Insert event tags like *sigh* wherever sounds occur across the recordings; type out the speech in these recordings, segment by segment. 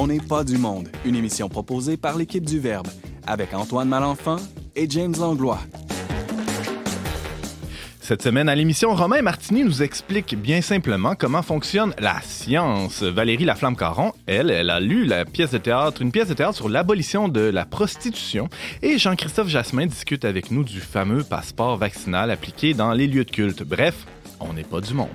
On n'est pas du monde, une émission proposée par l'équipe du Verbe, avec Antoine Malenfant et James Langlois. Cette semaine à l'émission, Romain Martini nous explique bien simplement comment fonctionne la science. Valérie Laflamme-Caron, elle, elle a lu la pièce de théâtre, une pièce de théâtre sur l'abolition de la prostitution. Et Jean-Christophe Jasmin discute avec nous du fameux passeport vaccinal appliqué dans les lieux de culte. Bref, on n'est pas du monde.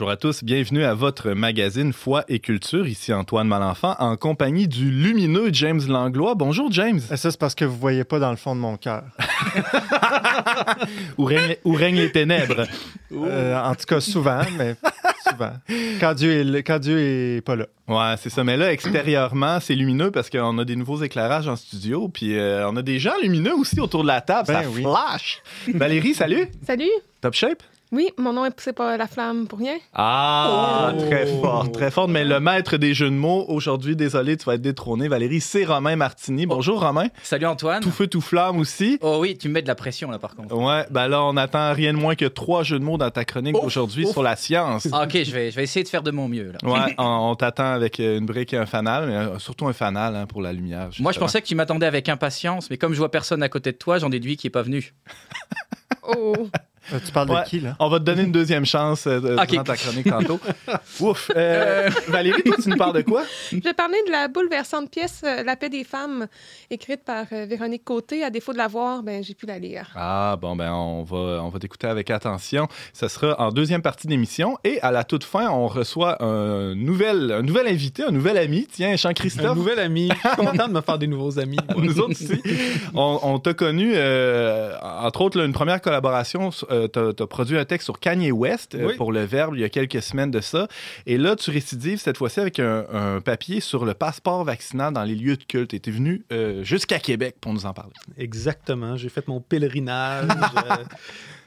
Bonjour à tous, bienvenue à votre magazine Foi et Culture. Ici Antoine Malenfant en compagnie du lumineux James Langlois. Bonjour James. Ça, c'est parce que vous voyez pas dans le fond de mon cœur. *laughs* où, règnent, où règnent les ténèbres. Euh, en tout cas, souvent, mais souvent. Quand Dieu est, quand Dieu est pas là. Ouais, c'est ça. Mais là, extérieurement, c'est lumineux parce qu'on a des nouveaux éclairages en studio. Puis euh, on a des gens lumineux aussi autour de la table. Ben ça oui. flash. Valérie, salut. Salut! Top shape? Oui, mon nom est poussé par la flamme pour rien. Ah, Oh. très fort, très fort. Mais le maître des jeux de mots, aujourd'hui, désolé, tu vas être détrôné. Valérie, c'est Romain Martini. Bonjour, Romain. Salut Antoine. Tout feu, tout flamme aussi. Oh oui, tu me mets de la pression là par contre. Ouais, ben là, on attend rien de moins que trois jeux de mots dans ta chronique aujourd'hui sur la science. Ah, ok, je vais, je vais essayer de faire de mon mieux là. Ouais, *laughs* on, on t'attend avec euh, une brique et un fanal, mais euh, surtout un fanal hein, pour la lumière. Moi je pensais que tu m'attendais avec impatience, mais comme je vois personne à côté de toi, j'en déduis qu'il est pas venu. Oh! Euh, tu parles Ouais. de qui, là? On va te donner une deuxième chance euh, de- Ok. durant ta chronique tantôt. *laughs* Ouf. Euh, Valérie, toi, tu nous parles de quoi? Je vais parler de la bouleversante pièce euh, La paix des femmes, écrite par euh, Véronique Côté. À défaut de la voir, ben, j'ai pu la lire. Ah, bon, ben, on va, on va t'écouter avec attention. Ce sera en deuxième partie d'émission. Et à la toute fin, on reçoit un nouvel, un nouvel invité, un nouvel ami. Tiens, Un Jean-Christophe. nouvel ami. *laughs* Je suis content de me faire des nouveaux amis. Nous autres aussi. On, on t'a connu, euh, entre autres, là, une première collaboration. Euh, t'as, t'as produit un texte sur Kanye West euh, Oui. pour Le Verbe il y a quelques semaines de ça. Et là, tu récidives cette fois-ci avec un, un papier sur le passeport vaccinal dans les lieux de culte. Et t'es venu euh, jusqu'à Québec pour nous en parler. Exactement. J'ai fait mon pèlerinage euh,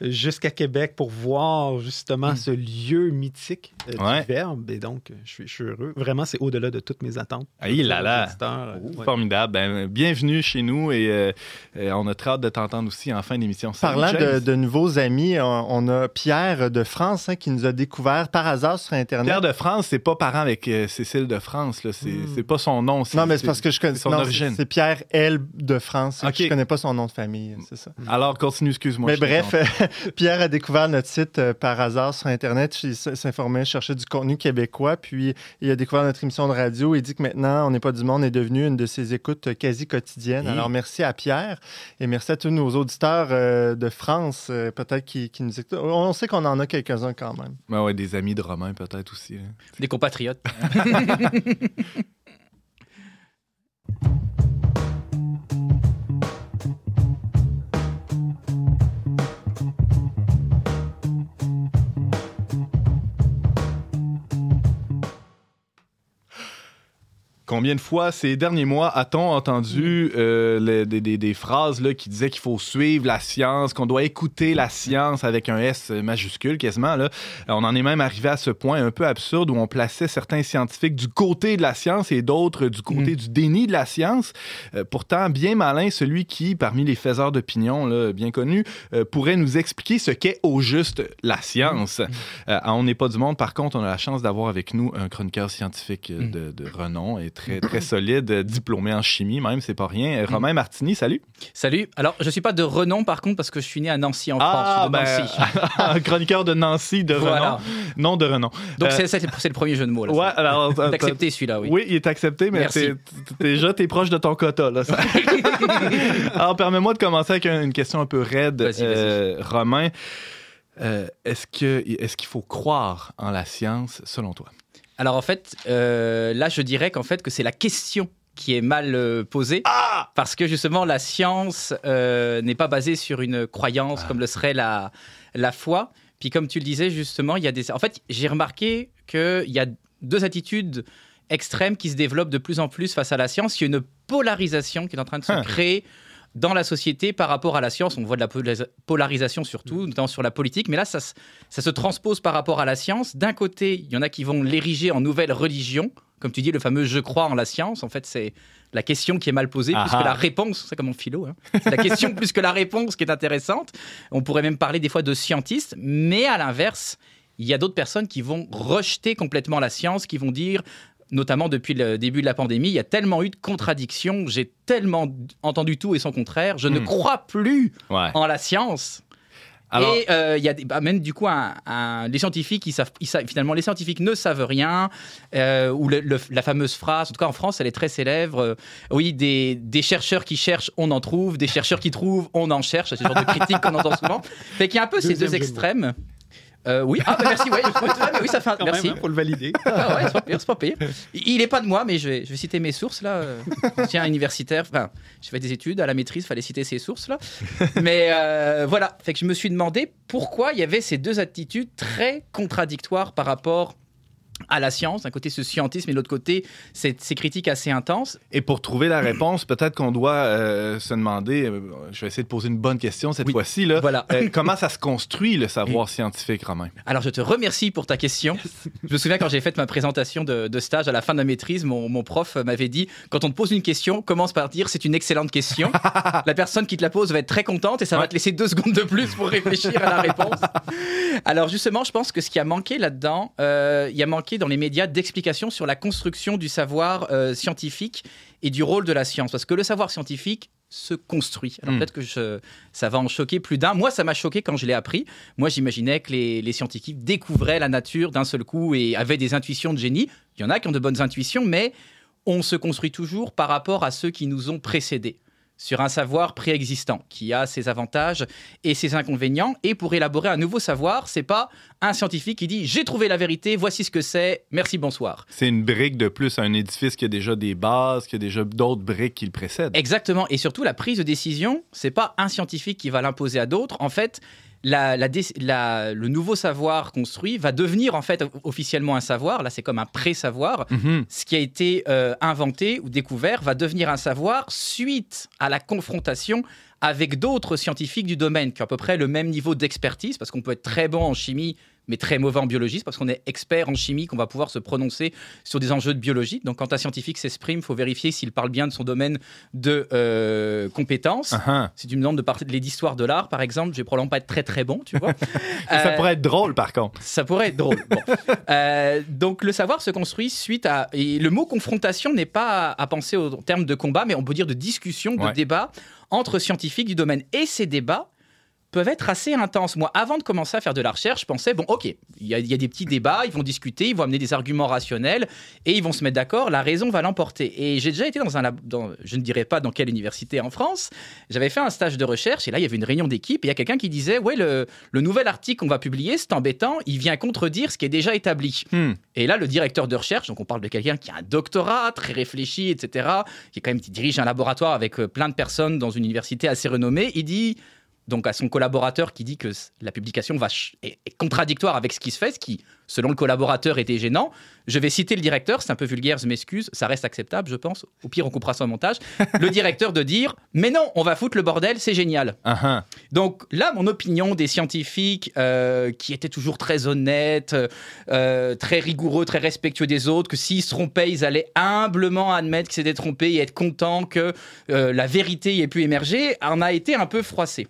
*laughs* jusqu'à Québec pour voir justement ce lieu mythique euh, Ouais. du Verbe. Et donc, je suis, je suis heureux. Vraiment, c'est au-delà de toutes mes attentes. Ah, il là là. Ouais. Formidable. Ben, bienvenue chez nous et on a très hâte de t'entendre aussi en fin d'émission. Parlant de, de nouveaux amis, on, on a Pierre de France hein, qui nous a découvert par hasard sur Internet. Pierre de France, c'est pas parent avec euh, Cécile de France. C'est Hmm. c'est pas son nom. non, mais c'est parce que je connais son non, origine. c'est- Pierre L de France. Ok. Je connais pas son nom de famille, c'est ça. Alors, continue, excuse-moi. Mais bref, *laughs* Pierre a découvert notre site euh, par hasard sur Internet. Il s'informait, cherchait du contenu québécois. Puis il a découvert notre émission de radio. Il dit que maintenant, On n'est pas du monde est devenu une de ses écoutes euh, quasi quotidiennes. Alors merci à Pierre et merci à tous nos auditeurs euh, de France, peut-être qui, qui nous écoutent. On sait qu'on en a quelques-uns quand même. Ben ouais, des amis de Romain peut-être aussi. hein. Des compatriotes. *laughs* *laughs* Combien de fois ces derniers mois a-t-on entendu euh, le- des, des- des phrases là, qui disaient qu'il faut suivre la science, qu'on doit écouter la science avec un S majuscule quasiment? Là. On en est même arrivé à ce point un peu absurde où on plaçait certains scientifiques du côté de la science et d'autres du côté du déni de la science. Euh, pourtant, bien malin, celui qui, parmi les faiseurs d'opinion bien connus, euh, pourrait nous expliquer ce qu'est au juste la science. Euh, à On n'est pas du monde, par contre, on a la chance d'avoir avec nous un chroniqueur scientifique euh, de, de renom et très, très solide, euh, diplômé en chimie même, c'est pas rien. Euh, Romain Martini, salut. Salut. Alors, je suis pas de renom par contre parce que je suis né à Nancy en France. De ben, Nancy. *laughs* un chroniqueur de Nancy de Voilà. renom. Non de renom. Donc Euh, c'est le premier jeu de mots là. Ouais, alors. C'est accepté celui-là, oui. Oui, il est accepté, mais t'es- déjà, t'es proche de ton quota. Là, ça. *laughs* Alors, permets-moi de commencer avec un- une question un peu raide, euh, Romain. Euh, est-ce que est-ce qu'il faut croire en la science, selon toi? Alors en fait, euh, là je dirais qu'en fait que c'est la question qui est mal euh, posée Ah! parce que justement la science euh, n'est pas basée sur une croyance Ah. comme le serait la, la foi. Puis comme tu le disais justement, il y a des... En fait, j'ai remarqué qu'il y a deux attitudes extrêmes qui se développent de plus en plus face à la science. Il y a une polarisation qui est en train de se Hein. créer dans la société par rapport à la science. On voit de la pola- polarisation surtout, notamment sur la politique, mais là, ça, se- ça se transpose par rapport à la science. D'un côté, il y en a qui vont l'ériger en nouvelle religion, comme tu dis, le fameux je crois en la science. En fait, c'est la question qui est mal posée plus Ah que ah. la réponse. C'est comme en philo. hein. C'est la question *laughs* plus que la réponse qui est intéressante. On pourrait même parler des fois de scientistes, mais à l'inverse, il y a d'autres personnes qui vont rejeter complètement la science, qui vont dire notamment depuis le début de la pandémie, il y a tellement eu de contradictions, j'ai tellement entendu tout et son contraire, je ne Hmm. crois plus Ouais. en la science. Alors, et euh, il y a des- bah, même du coup un, un- les scientifiques, ils savent, ils savent- finalement les scientifiques ne savent rien. euh, ou le- le- la fameuse phrase, en tout cas en France, elle est très célèbre. euh, oui, des, des chercheurs qui cherchent, on en trouve. Des chercheurs qui trouvent, on en cherche. C'est ce genre de critique qu'on entend souvent. Fait qu'il y a un peu ces deux extrêmes. Euh, oui, ah, bah, merci. Ouais, *laughs* ouais, oui, ça fait un- Quand merci. même, il faut le valider. Ah ouais, c'est pas. Il est pas de moi, mais je vais, je vais citer mes sources là. Euh, Tiens, universitaire, enfin, je fais des études à la maîtrise, fallait citer ces sources là. Mais euh, voilà, fait que je me suis demandé pourquoi il y avait ces deux attitudes très contradictoires par rapport à la science, d'un côté ce scientisme et de l'autre côté ces, ces critiques assez intenses. Et pour trouver la réponse, peut-être qu'on doit euh, se demander, euh, je vais essayer de poser une bonne question cette Oui. fois-ci, là. Voilà. Euh, *laughs* comment ça se construit le savoir scientifique, Romain? Alors je te remercie pour ta question. Je me souviens quand j'ai fait ma présentation de, de stage à la fin de ma maîtrise, mon, mon prof m'avait dit quand on te pose une question, commence par dire c'est une excellente question. *laughs* la personne qui te la pose va être très contente et ça va te laisser deux secondes de plus pour réfléchir à la réponse. Alors justement, je pense que ce qui a manqué là-dedans, il y a manqué dans les médias d'explications sur la construction du savoir euh, scientifique et du rôle de la science. Parce que le savoir scientifique se construit. Alors Hmm. peut-être que je- ça va en choquer plus d'un. Moi, ça m'a choqué quand je l'ai appris. Moi, j'imaginais que les, les scientifiques découvraient la nature d'un seul coup et avaient des intuitions de génie. Il y en a qui ont de bonnes intuitions, mais on se construit toujours par rapport à ceux qui nous ont précédés sur un savoir préexistant qui a ses avantages et ses inconvénients. Et pour élaborer un nouveau savoir, c'est pas un scientifique qui dit j'ai trouvé la vérité, voici ce que c'est, merci, bonsoir. C'est une brique de plus à un édifice qui a déjà des bases, qui a déjà d'autres briques qui le précèdent. Exactement. Et surtout, la prise de décision, c'est pas un scientifique qui va l'imposer à d'autres. En fait, la- la dé- la- le nouveau savoir construit va devenir en fait officiellement un savoir. Là, c'est comme un pré-savoir. Mhm. Ce qui a été euh, inventé ou découvert va devenir un savoir suite à la confrontation avec d'autres scientifiques du domaine qui ont à peu près le même niveau d'expertise, parce qu'on peut être très bon en chimie, mais très mauvais en biologie, parce qu'on est expert en chimie qu'on va pouvoir se prononcer sur des enjeux de biologie. Donc quand un scientifique s'exprime, il faut vérifier s'il parle bien de son domaine de euh, compétences. Ah ah. Si tu me demandes de parler de l'histoire de l'art, par exemple, je vais probablement pas être très très bon, tu vois. *laughs* Ça Euh, pourrait être drôle, par contre. ça pourrait être drôle. Bon. *laughs* Euh, donc le savoir se construit suite à... Et le mot confrontation n'est pas à, à penser au terme de combat, mais on peut dire de discussion, de Ouais. débat entre scientifiques du domaine. Et ces débats peuvent être assez intenses. Moi, avant de commencer à faire de la recherche, je pensais, bon, ok, il y, a- il y a des petits débats, ils vont discuter, ils vont amener des arguments rationnels, et ils vont se mettre d'accord, la raison va l'emporter. Et j'ai déjà été dans un lab, dans, je ne dirais pas dans quelle université en France, j'avais fait un stage de recherche, et là, il y avait une réunion d'équipe, et il y a quelqu'un qui disait, ouais, le, le nouvel article qu'on va publier, c'est embêtant, il vient contredire ce qui est déjà établi. Hmm. Et là, le directeur de recherche, donc on parle de quelqu'un qui a un doctorat, très réfléchi, etc., qui est quand même qui dirige un laboratoire avec euh, plein de personnes dans une université assez renommée, il dit donc à son collaborateur qui dit que la publication va est, est contradictoire avec ce qui se fait, ce qui, selon le collaborateur, était gênant. Je vais citer le directeur, c'est un peu vulgaire, je m'excuse, ça reste acceptable, je pense. Au pire, on coupera au montage. *laughs* Le directeur de dire Mais non, on va foutre le bordel, c'est génial. Ah ah. Donc là, mon opinion des scientifiques euh, qui étaient toujours très honnêtes, euh, très rigoureux, très respectueux des autres, que s'ils se trompaient, ils allaient humblement admettre qu'ils s'étaient trompés et être contents que euh, la vérité y ait pu émerger, en a été un peu froissé.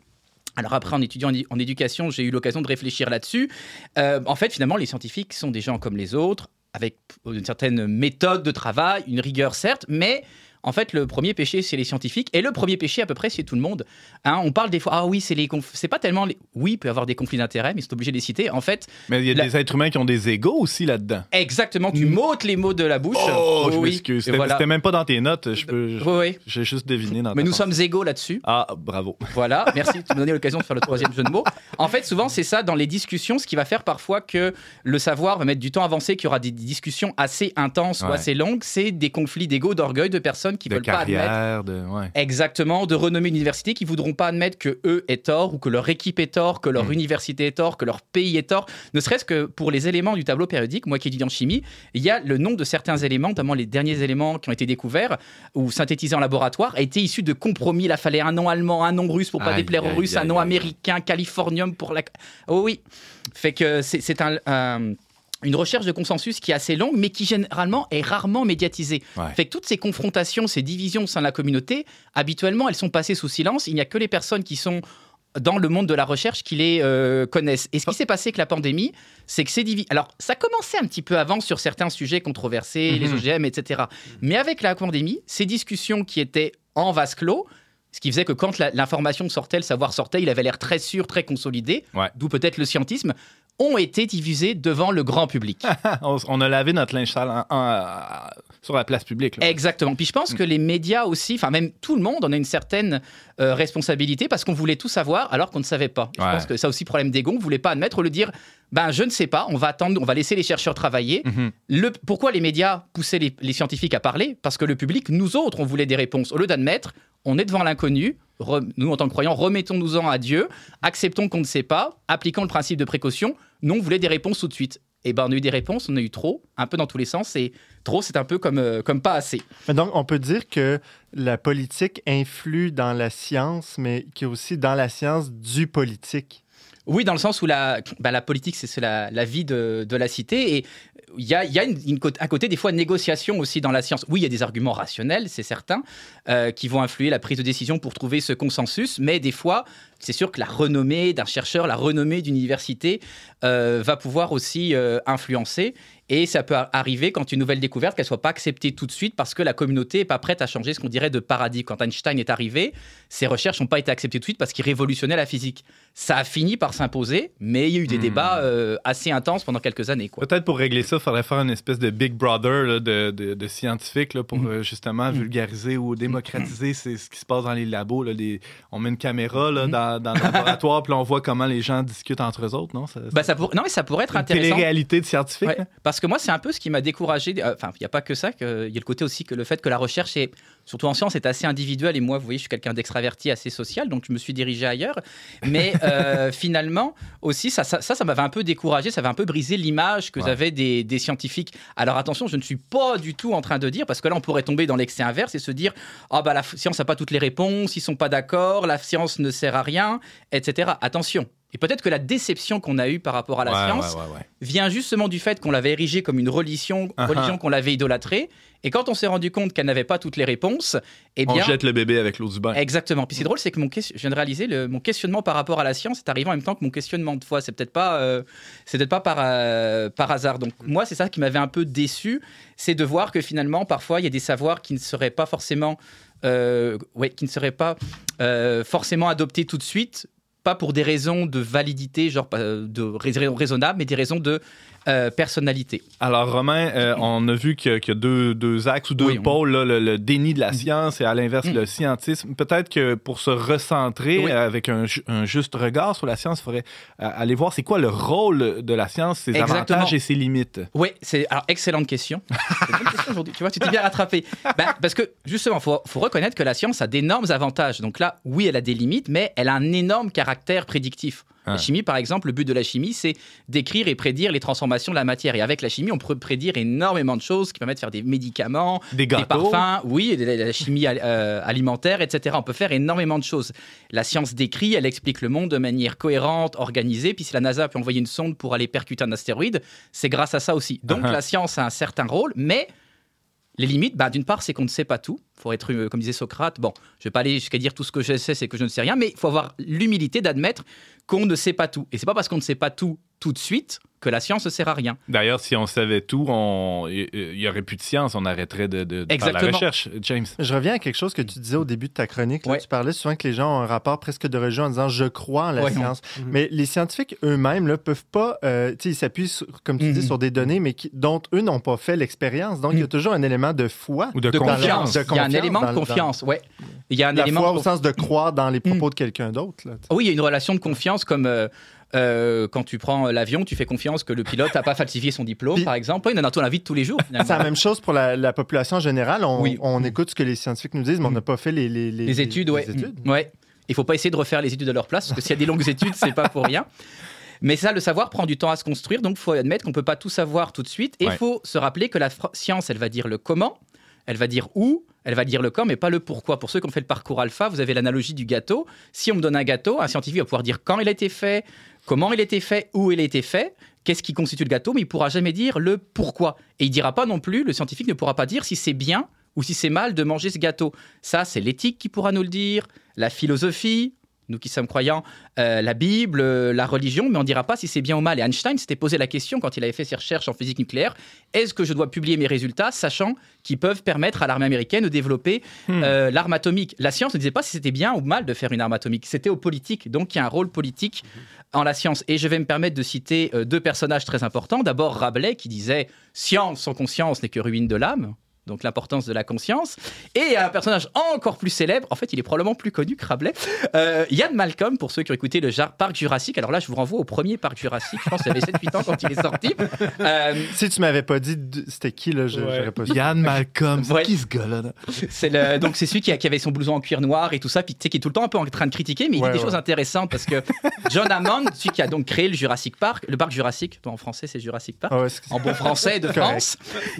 Alors après, en étudiant en, éducation, j'ai eu l'occasion de réfléchir là-dessus. Euh, en fait, finalement, les scientifiques sont des gens comme les autres, avec une certaine méthode de travail, une rigueur certes, mais en fait, le premier péché, c'est les scientifiques, et le premier péché, à peu près, c'est tout le monde. Hein, on parle des fois, ah oui, c'est les c'est pas tellement les... Oui, il peut y avoir des conflits d'intérêts, mais c'est obligé de les citer. En fait, Mais il y a La- des êtres humains qui ont des égaux aussi là-dedans. exactement, tu m'ôtes les mots de la bouche. Oh, je Oui, m'excuse. C'était voilà. même pas dans tes notes. Je peux, je- Oui, oui. J'ai juste deviné dans Mais nous pensée. sommes égaux là-dessus. Ah, bravo. Voilà, merci de me donner l'occasion de faire le troisième jeu de mots. En fait, souvent, c'est ça dans les discussions, ce qui va faire parfois que le savoir va mettre du temps à avancer, qu'il y aura des discussions assez intenses ou assez longues. C'est des conflits d'ego, d'orgueil de personnes personnes qui de veulent pas admettre carrière, de. Ouais. Exactement, de renommée d'université qui voudront pas admettre que eux est tort ou que leur équipe est tort, que leur Mm. université est tort, que leur pays est tort. Ne serait-ce que pour les éléments du tableau périodique, moi qui étudie en chimie, il y a le nom de certains éléments, notamment les derniers éléments qui ont été découverts ou synthétisés en laboratoire, a été issu de compromis. Il a fallu un nom allemand, un nom russe pour pas Aïe, déplaire aux aïe, Russes, un nom aïe. américain, californium pour la. Oh oui, fait que c'est c'est un- un une recherche de consensus qui est assez longue, mais qui généralement est rarement médiatisée. Ouais. Fait que toutes ces confrontations, ces divisions au sein de la communauté, habituellement, elles sont passées sous silence. Il n'y a que les personnes qui sont dans le monde de la recherche qui les euh, connaissent. Et ce qui s'est passé avec la pandémie, c'est que ces divisions... Alors, ça commençait un petit peu avant sur certains sujets controversés, les Mhm. OGM, etc. Mais avec la pandémie, ces discussions qui étaient en vase clos, ce qui faisait que quand l'information sortait, le savoir sortait, il avait l'air très sûr, très consolidé, Ouais. d'où peut-être le scientisme, ont été diffusés devant le grand public. *laughs* on, a lavé notre linge sale en- en- sur la place publique. là. Exactement. Puis je pense que les médias aussi, enfin même tout le monde, en a une certaine euh, responsabilité parce qu'on voulait tout savoir alors qu'on ne savait pas. Je Ouais. pense que ça aussi problème d'ego. On ne voulait pas admettre, le dire, ben je ne sais pas, on va attendre, on va laisser les chercheurs travailler. Mhm. Le, pourquoi les médias poussaient les, les scientifiques à parler? Parce que le public, nous autres, on voulait des réponses. Au lieu d'admettre, on est devant l'inconnu. nous, en tant que croyants, remettons-nous-en à Dieu, acceptons qu'on ne sait pas, appliquons le principe de précaution. Nous, on voulait des réponses tout de suite. Et ben, on a eu des réponses, on a eu trop, un peu dans tous les sens. Et trop, c'est un peu comme, euh, comme pas assez. Mais donc, on peut dire que la politique influe dans la science, mais qu'il y a aussi dans la science du politique. Oui, dans le sens où la, bah, la politique, c'est la, la vie de, de la cité. Et il y a, y a une, un côté, des fois, négociation aussi dans la science. Oui, il y a des arguments rationnels, c'est certain, euh, qui vont influer la prise de décision pour trouver ce consensus. Mais des fois, c'est sûr que la renommée d'un chercheur, la renommée d'une université euh, va pouvoir aussi euh, influencer. Et ça peut arriver quand une nouvelle découverte, qu'elle soit pas acceptée tout de suite parce que la communauté est pas prête à changer ce qu'on dirait de paradigme. Quand Einstein est arrivé, ses recherches n'ont pas été acceptées tout de suite parce qu'il révolutionnait la physique. Ça a fini par s'imposer, mais il y a eu des Hmm. débats assez intenses pendant quelques années. Peut-être pour régler ça, il faudrait faire une espèce de Big Brother là, de, de- de scientifiques là, pour Mhm. euh, justement vulgariser ou démocratiser c'est ce qui se passe dans les labos. là, les- On met une caméra là, dans, dans le *laughs* laboratoire, puis on voit comment les gens discutent entre eux autres, non? Ça, ça pour- Non, mais ça pourrait être une intéressant. télé-réalité de scientifiques. Ouais, hein? parce que moi, c'est un peu ce qui m'a découragé. euh, Enfin, il n'y a pas que ça. Il y a le côté aussi que le fait que la recherche est, surtout en sciences, est assez individuelle. Et moi, vous voyez, je suis quelqu'un d'extraverti, assez social, donc je me suis dirigé ailleurs. Mais *laughs* euh, finalement, aussi, ça, ça, ça, m'avait un peu découragé. Ça avait un peu brisé l'image que Ouais. j'avais des, des scientifiques. Alors attention, je ne suis pas du tout en train de dire, parce que là, on pourrait tomber dans l'excès inverse et se dire, ah bah la science n'a pas toutes les réponses, ils sont pas d'accord, la science ne sert à rien, etc. Attention. Et peut-être que la déception qu'on a eue par rapport à la Ouais, science, ouais, ouais, ouais. vient justement du fait qu'on l'avait érigée comme une religion, Ah ah. religion qu'on l'avait idolâtrée. Et quand on s'est rendu compte qu'elle n'avait pas toutes les réponses, eh On bien. jette le bébé avec l'eau du bain. Exactement. Puis c'est drôle, c'est que mon je viens de réaliser le, mon questionnement par rapport à la science est arrivé en même temps que mon questionnement de foi. C'est peut-être pas, euh, c'est peut-être pas par, euh, par hasard. Donc moi, c'est ça qui m'avait un peu déçu, c'est de voir que finalement, parfois, il y a des savoirs qui ne seraient pas forcément, euh, ouais, qui ne seraient pas euh, forcément adoptés tout de suite, pas pour des raisons de validité, genre euh, de raisons raisonnables, mais des raisons de euh, personnalité. Alors, Romain, euh, on a vu qu'il y a, qu'il y a deux, deux axes ou deux Oui, pôles, là, le, le déni de la science et à l'inverse Mm. le scientisme. Peut-être que pour se recentrer Oui. avec un, ju- un juste regard sur la science, il faudrait euh, aller voir c'est quoi le rôle de la science, ses Exactement. avantages et ses limites. Oui, c'est alors excellente question. *laughs* Une question aujourd'hui. Tu vois, tu t'es bien rattrapé. Ben, parce que justement, faut faut reconnaître que la science a d'énormes avantages. Donc là, oui, elle a des limites, mais elle a un énorme caractère prédictif. Ah. La chimie, par exemple, le but de la chimie, c'est d'écrire et prédire les transformations de la matière. Et avec la chimie, on peut prédire énormément de choses qui permettent de faire des médicaments, Des des parfums, oui, et de la, chimie euh, alimentaire, etc. On peut faire énormément de choses. La science décrit, elle explique le monde de manière cohérente, organisée. Puis si la NASA peut envoyer une sonde pour aller percuter un astéroïde, c'est grâce à ça aussi. Donc Uh-huh. la science a un certain rôle, mais les limites, bah, d'une part, c'est qu'on ne sait pas tout. Il faut être, euh, comme disait Socrate, bon, je ne vais pas aller jusqu'à dire tout ce que je sais, c'est que je ne sais rien, mais il faut avoir l'humilité d'admettre qu'on ne sait pas tout. Et c'est pas parce qu'on ne sait pas tout tout de suite que la science ne sert à rien. D'ailleurs, si on savait tout, on- il n'y aurait plus de science, on arrêterait de, de- de faire la recherche. James. Je reviens à quelque chose que tu disais au début de ta chronique. là. Ouais. Tu parlais souvent que les gens ont un rapport presque de religion en disant je crois en la Ouais. science. Mhm. Mais les scientifiques eux-mêmes ne peuvent pas, euh, ils s'appuient, comme tu dis, Mhm. sur des données, mais qui- dont eux n'ont pas fait l'expérience. Donc, il y a Mhm. toujours un élément de foi. Ou de, De confiance. Il y a un élément de confiance, ouais. Il y a un La élément foi de au sens de croire dans les propos de quelqu'un d'autre. Oui, il y a une relation de confiance comme. euh, Euh, quand tu prends l'avion, tu fais confiance que le pilote n'a pas falsifié son diplôme, Puis- par exemple. Oui, on en a la vie de tous les jours. C'est la même chose pour la, la population en général. On, Oui. on écoute ce que les scientifiques nous disent, mais on n'a pas fait les, les, Les études, ouais. études. Mm. ouais. Il faut pas essayer de refaire les études à leur place, parce que s'il y a des longues études, c'est pas pour rien. Mais ça, le savoir prend du temps à se construire, donc il faut admettre qu'on peut pas tout savoir tout de suite. Et il Ouais. faut se rappeler que la science, elle va dire le comment, elle va dire où, elle va dire le quand, mais pas le pourquoi. Pour ceux qui ont fait le parcours alpha, vous avez l'analogie du gâteau. Si on me donne un gâteau, un scientifique va pouvoir dire quand il a été fait, comment il a été fait, où il a été fait, qu'est-ce qui constitue le gâteau, mais il pourra jamais dire le pourquoi. Et il dira pas non plus, le scientifique ne pourra pas dire si c'est bien ou si c'est mal de manger ce gâteau. Ça, c'est l'éthique qui pourra nous le dire, la philosophie, nous qui sommes croyants, euh, la Bible, euh, la religion, mais on ne dira pas si c'est bien ou mal. Et Einstein s'était posé la question quand il avait fait ses recherches en physique nucléaire est-ce que je dois publier mes résultats, sachant qu'ils peuvent permettre à l'armée américaine de développer euh, l'arme atomique? La science ne disait pas si c'était bien ou mal de faire une arme atomique, c'était au politique. Donc il y a un rôle politique en la science. Et je vais me permettre de citer deux personnages très importants. D'abord Rabelais qui disait Science sans conscience n'est que ruine de l'âme. Donc l'importance de la conscience. Et un personnage encore plus célèbre, en fait il est probablement plus connu que Rabelais, euh, Yann Malcolm, pour ceux qui ont écouté le parc Jurassique. Alors là je vous renvoie au premier parc Jurassique, je pense qu'il avait 7-8 ans quand il est sorti. Euh, Si tu m'avais pas dit c'était qui, là, je Ouais. j'aurais pas su. Yann Malcolm, c'est Ouais. qui ce gars-là? là? c'est le- donc c'est celui qui, a- qui avait son blouson en cuir noir et tout ça, puis tu sais, qui est tout le temps un peu en train de critiquer, mais il Ouais, dit des ouais. choses intéressantes parce que John Hammond, celui qui a donc créé le Jurassic Park, le parc Jurassique, en français c'est Jurassic Park, Ah en bon *laughs* français de. France,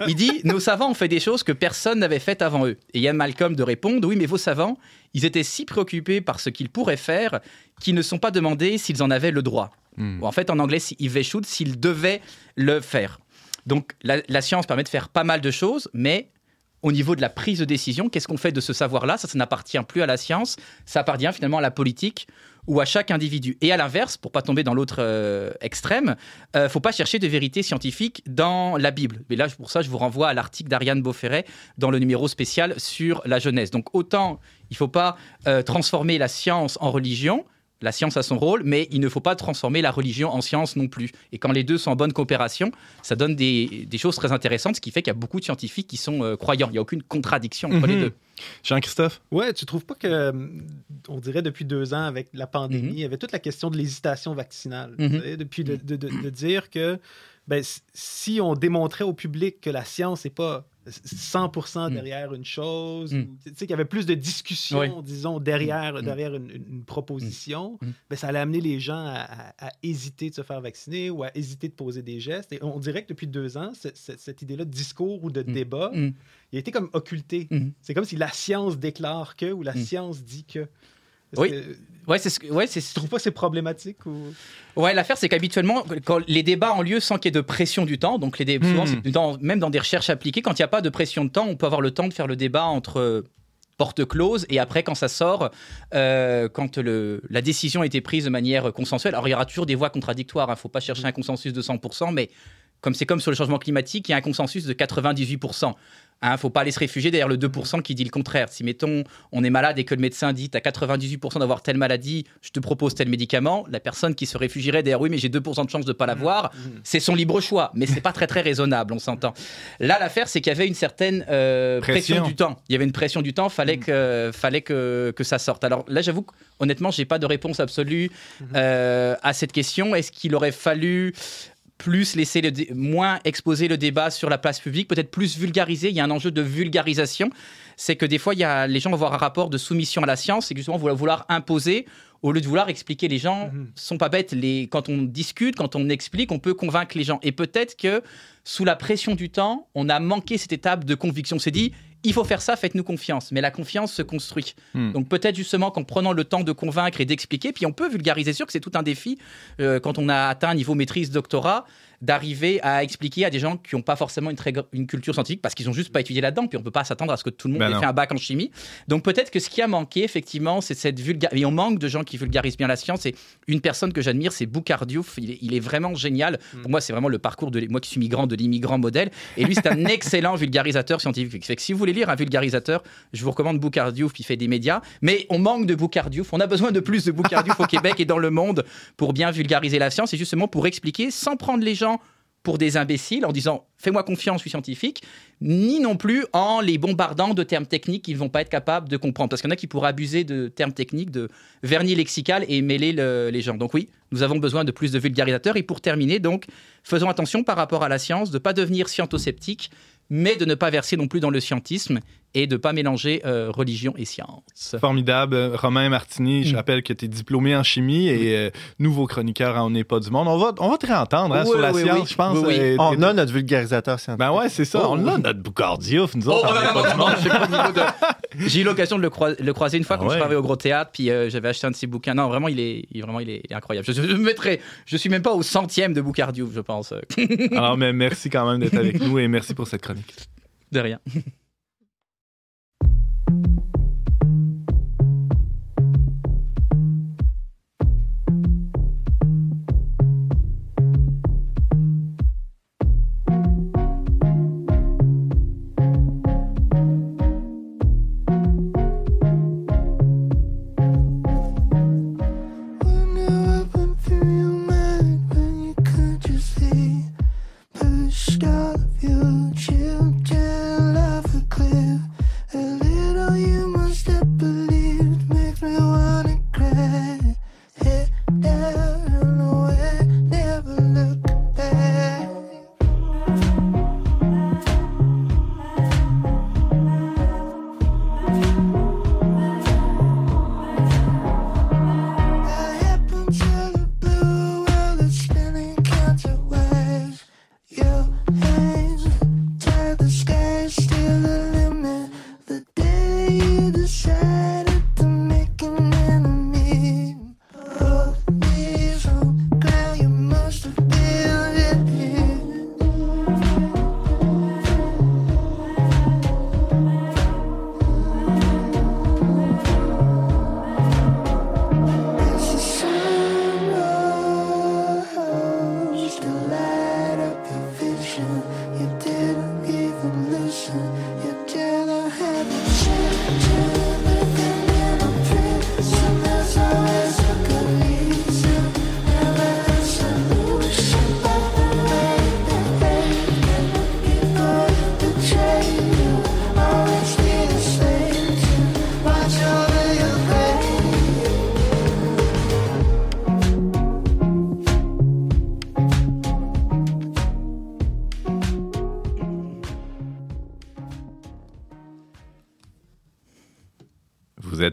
il dit Nos savants ont fait des choses que personne n'avait faites avant eux. Et Yann Malcolm de répondre Oui, mais vos savants, ils étaient si préoccupés par ce qu'ils pourraient faire qu'ils ne sont pas demandés s'ils en avaient le droit. Hmm. Ou en fait, en anglais, they should, s'ils devaient le faire. Donc, la, la science permet de faire pas mal de choses, mais au niveau de la prise de décision, qu'est-ce qu'on fait de ce savoir-là? Ça, ça n'appartient plus à la science, ça appartient finalement à la politique ou à chaque individu. Et à l'inverse, pour pas tomber dans l'autre euh, extrême, euh, faut pas chercher de vérité scientifique dans la Bible. Mais là, pour ça, je vous renvoie à l'article d'Ariane Beauferret dans le numéro spécial sur la jeunesse. Donc autant, il faut pas euh, transformer la science en religion. La science a son rôle, mais il ne faut pas transformer la religion en science non plus. Et quand les deux sont en bonne coopération, ça donne des, des choses très intéressantes, ce qui fait qu'il y a beaucoup de scientifiques qui sont euh, croyants. Il n'y a aucune contradiction entre les Mhm. deux. Jean-Christophe? Ouais, tu trouves pas que, euh, on dirait depuis deux ans avec la pandémie, Mhm. il y avait toute la question de l'hésitation vaccinale. Mhm. Depuis de, de- de- de dire que ben, si on démontrait au public que la science n'est pas 100% Mhm. derrière une chose, ou, tu sais, qu'il y avait plus de discussion, Oui. disons, derrière, Mhm. derrière une, proposition, ben, ça allait amener les gens à, à- à hésiter de se faire vacciner ou à hésiter de poser des gestes. Et on dirait que depuis deux ans, ce- ce- cette idée-là de discours ou de débat, il a été comme occulté. C'est comme si la science déclare que ou la Mm. science dit que. Oui. Ouais, c'est ce que- ouais, c'est Tu trouves pas que c'est problématique ou? Ouais, l'affaire, c'est qu'habituellement, quand les débats ont lieu sans qu'il y ait de pression du temps, donc les dé- Hmm. souvent, c'est dans- même dans des recherches appliquées, quand il n'y a pas de pression de temps, on peut avoir le temps de faire le débat entre euh, porte close et après, quand ça sort, euh, quand le, la décision a été prise de manière consensuelle. Alors, il y aura toujours des voix contradictoires, il ne faut pas chercher un consensus de 100%, mais comme c'est comme sur le changement climatique, il y a un consensus de 98%. Il ne faut pas aller se réfugier derrière le 2% qui dit le contraire. Si, mettons, on est malade et que le médecin dit as 98% d'avoir telle maladie, je te propose tel médicament, la personne qui se réfugierait derrière oui, mais j'ai 2% de chance de ne pas l'avoir, c'est son libre choix. Mais c'est pas très très raisonnable, on s'entend. Là, l'affaire, c'est qu'il y avait une certaine euh, pression. Pression. du temps. Il y avait une pression du temps, fallait, que, fallait que, que ça sorte. Alors là, j'avoue, que, honnêtement, j'ai pas de réponse absolue euh, à cette question. Est-ce qu'il aurait fallu plus laisser le moins exposer le débat sur la place publique, peut-être plus vulgariser. Il y a un enjeu de vulgarisation. C'est que des fois, il y a, les gens vont avoir un rapport de soumission à la science et justement, vouloir, vouloir imposer au lieu de vouloir expliquer. Les gens Mhm. sont pas bêtes. Les, quand on discute, quand on explique, on peut convaincre les gens. Et peut-être que sous la pression du temps, on a manqué cette étape de conviction. On s'est dit, il faut faire ça, faites-nous confiance. Mais la confiance se construit. Hmm. Donc peut-être justement qu'en prenant le temps de convaincre et d'expliquer, puis on peut vulgariser, sûr que c'est tout un défi euh, quand on a atteint un niveau maîtrise doctorat d'arriver à expliquer à des gens qui n'ont pas forcément une, très, une culture scientifique parce qu'ils n'ont juste pas étudié là-dedans, puis on peut pas s'attendre à ce que tout le monde Ben ait non. fait un bac en chimie. Donc peut-être que ce qui a manqué, effectivement, c'est cette vulgarisation. Et on manque de gens qui vulgarisent bien la science. Et une personne que j'admire, c'est Boucardiouf. Il est, il est vraiment génial. Pour moi, c'est vraiment le parcours de moi qui suis migrant de l'immigrant modèle. Et lui, c'est un *laughs* excellent vulgarisateur scientifique. Fait que si vous voulez lire un vulgarisateur, je vous recommande Boucardiouf, qui fait des médias. Mais on manque de Boucardiouf. On a besoin de plus de Boucardiouf au *laughs* Québec et dans le monde pour bien vulgariser la science et justement pour expliquer sans prendre les gens pour des imbéciles en disant fais-moi confiance, je suis scientifique, ni non plus en les bombardant de termes techniques qu'ils ne vont pas être capables de comprendre. Parce qu'il y en a qui pourraient abuser de termes techniques, de vernis lexical et mêler le- les gens. Donc oui, nous avons besoin de plus de vulgarisateurs. Et pour terminer, donc, faisons attention par rapport à la science, de ne pas devenir sciento-sceptique, mais de ne pas verser non plus dans le scientisme et de ne pas mélanger euh, religion et science. Formidable. Romain Martini, je Mm. rappelle que tu es diplômé en chimie et euh, nouveau chroniqueur à On n'est pas du monde. On va, on va te réentendre hein, Oui, sur la oui, science, oui. je pense. Oui, oui. euh, On a notre vulgarisateur scientifique. Ben ouais, c'est ça. Oh, on a notre Boucardiouf, nous Oh, autres. on pas du monde. *laughs* J'ai eu l'occasion de le, croi- le croiser une fois Ah quand ouais. je travaillais au Gros Théâtre, puis euh, j'avais acheté un de ses bouquins. Non, vraiment, il est, il- vraiment, il est, il est incroyable. Je, je me mettrais, je suis même pas au centième de Boucardiouf, je pense. Alors, mais merci quand même d'être avec nous et merci pour cette chronique. De rien.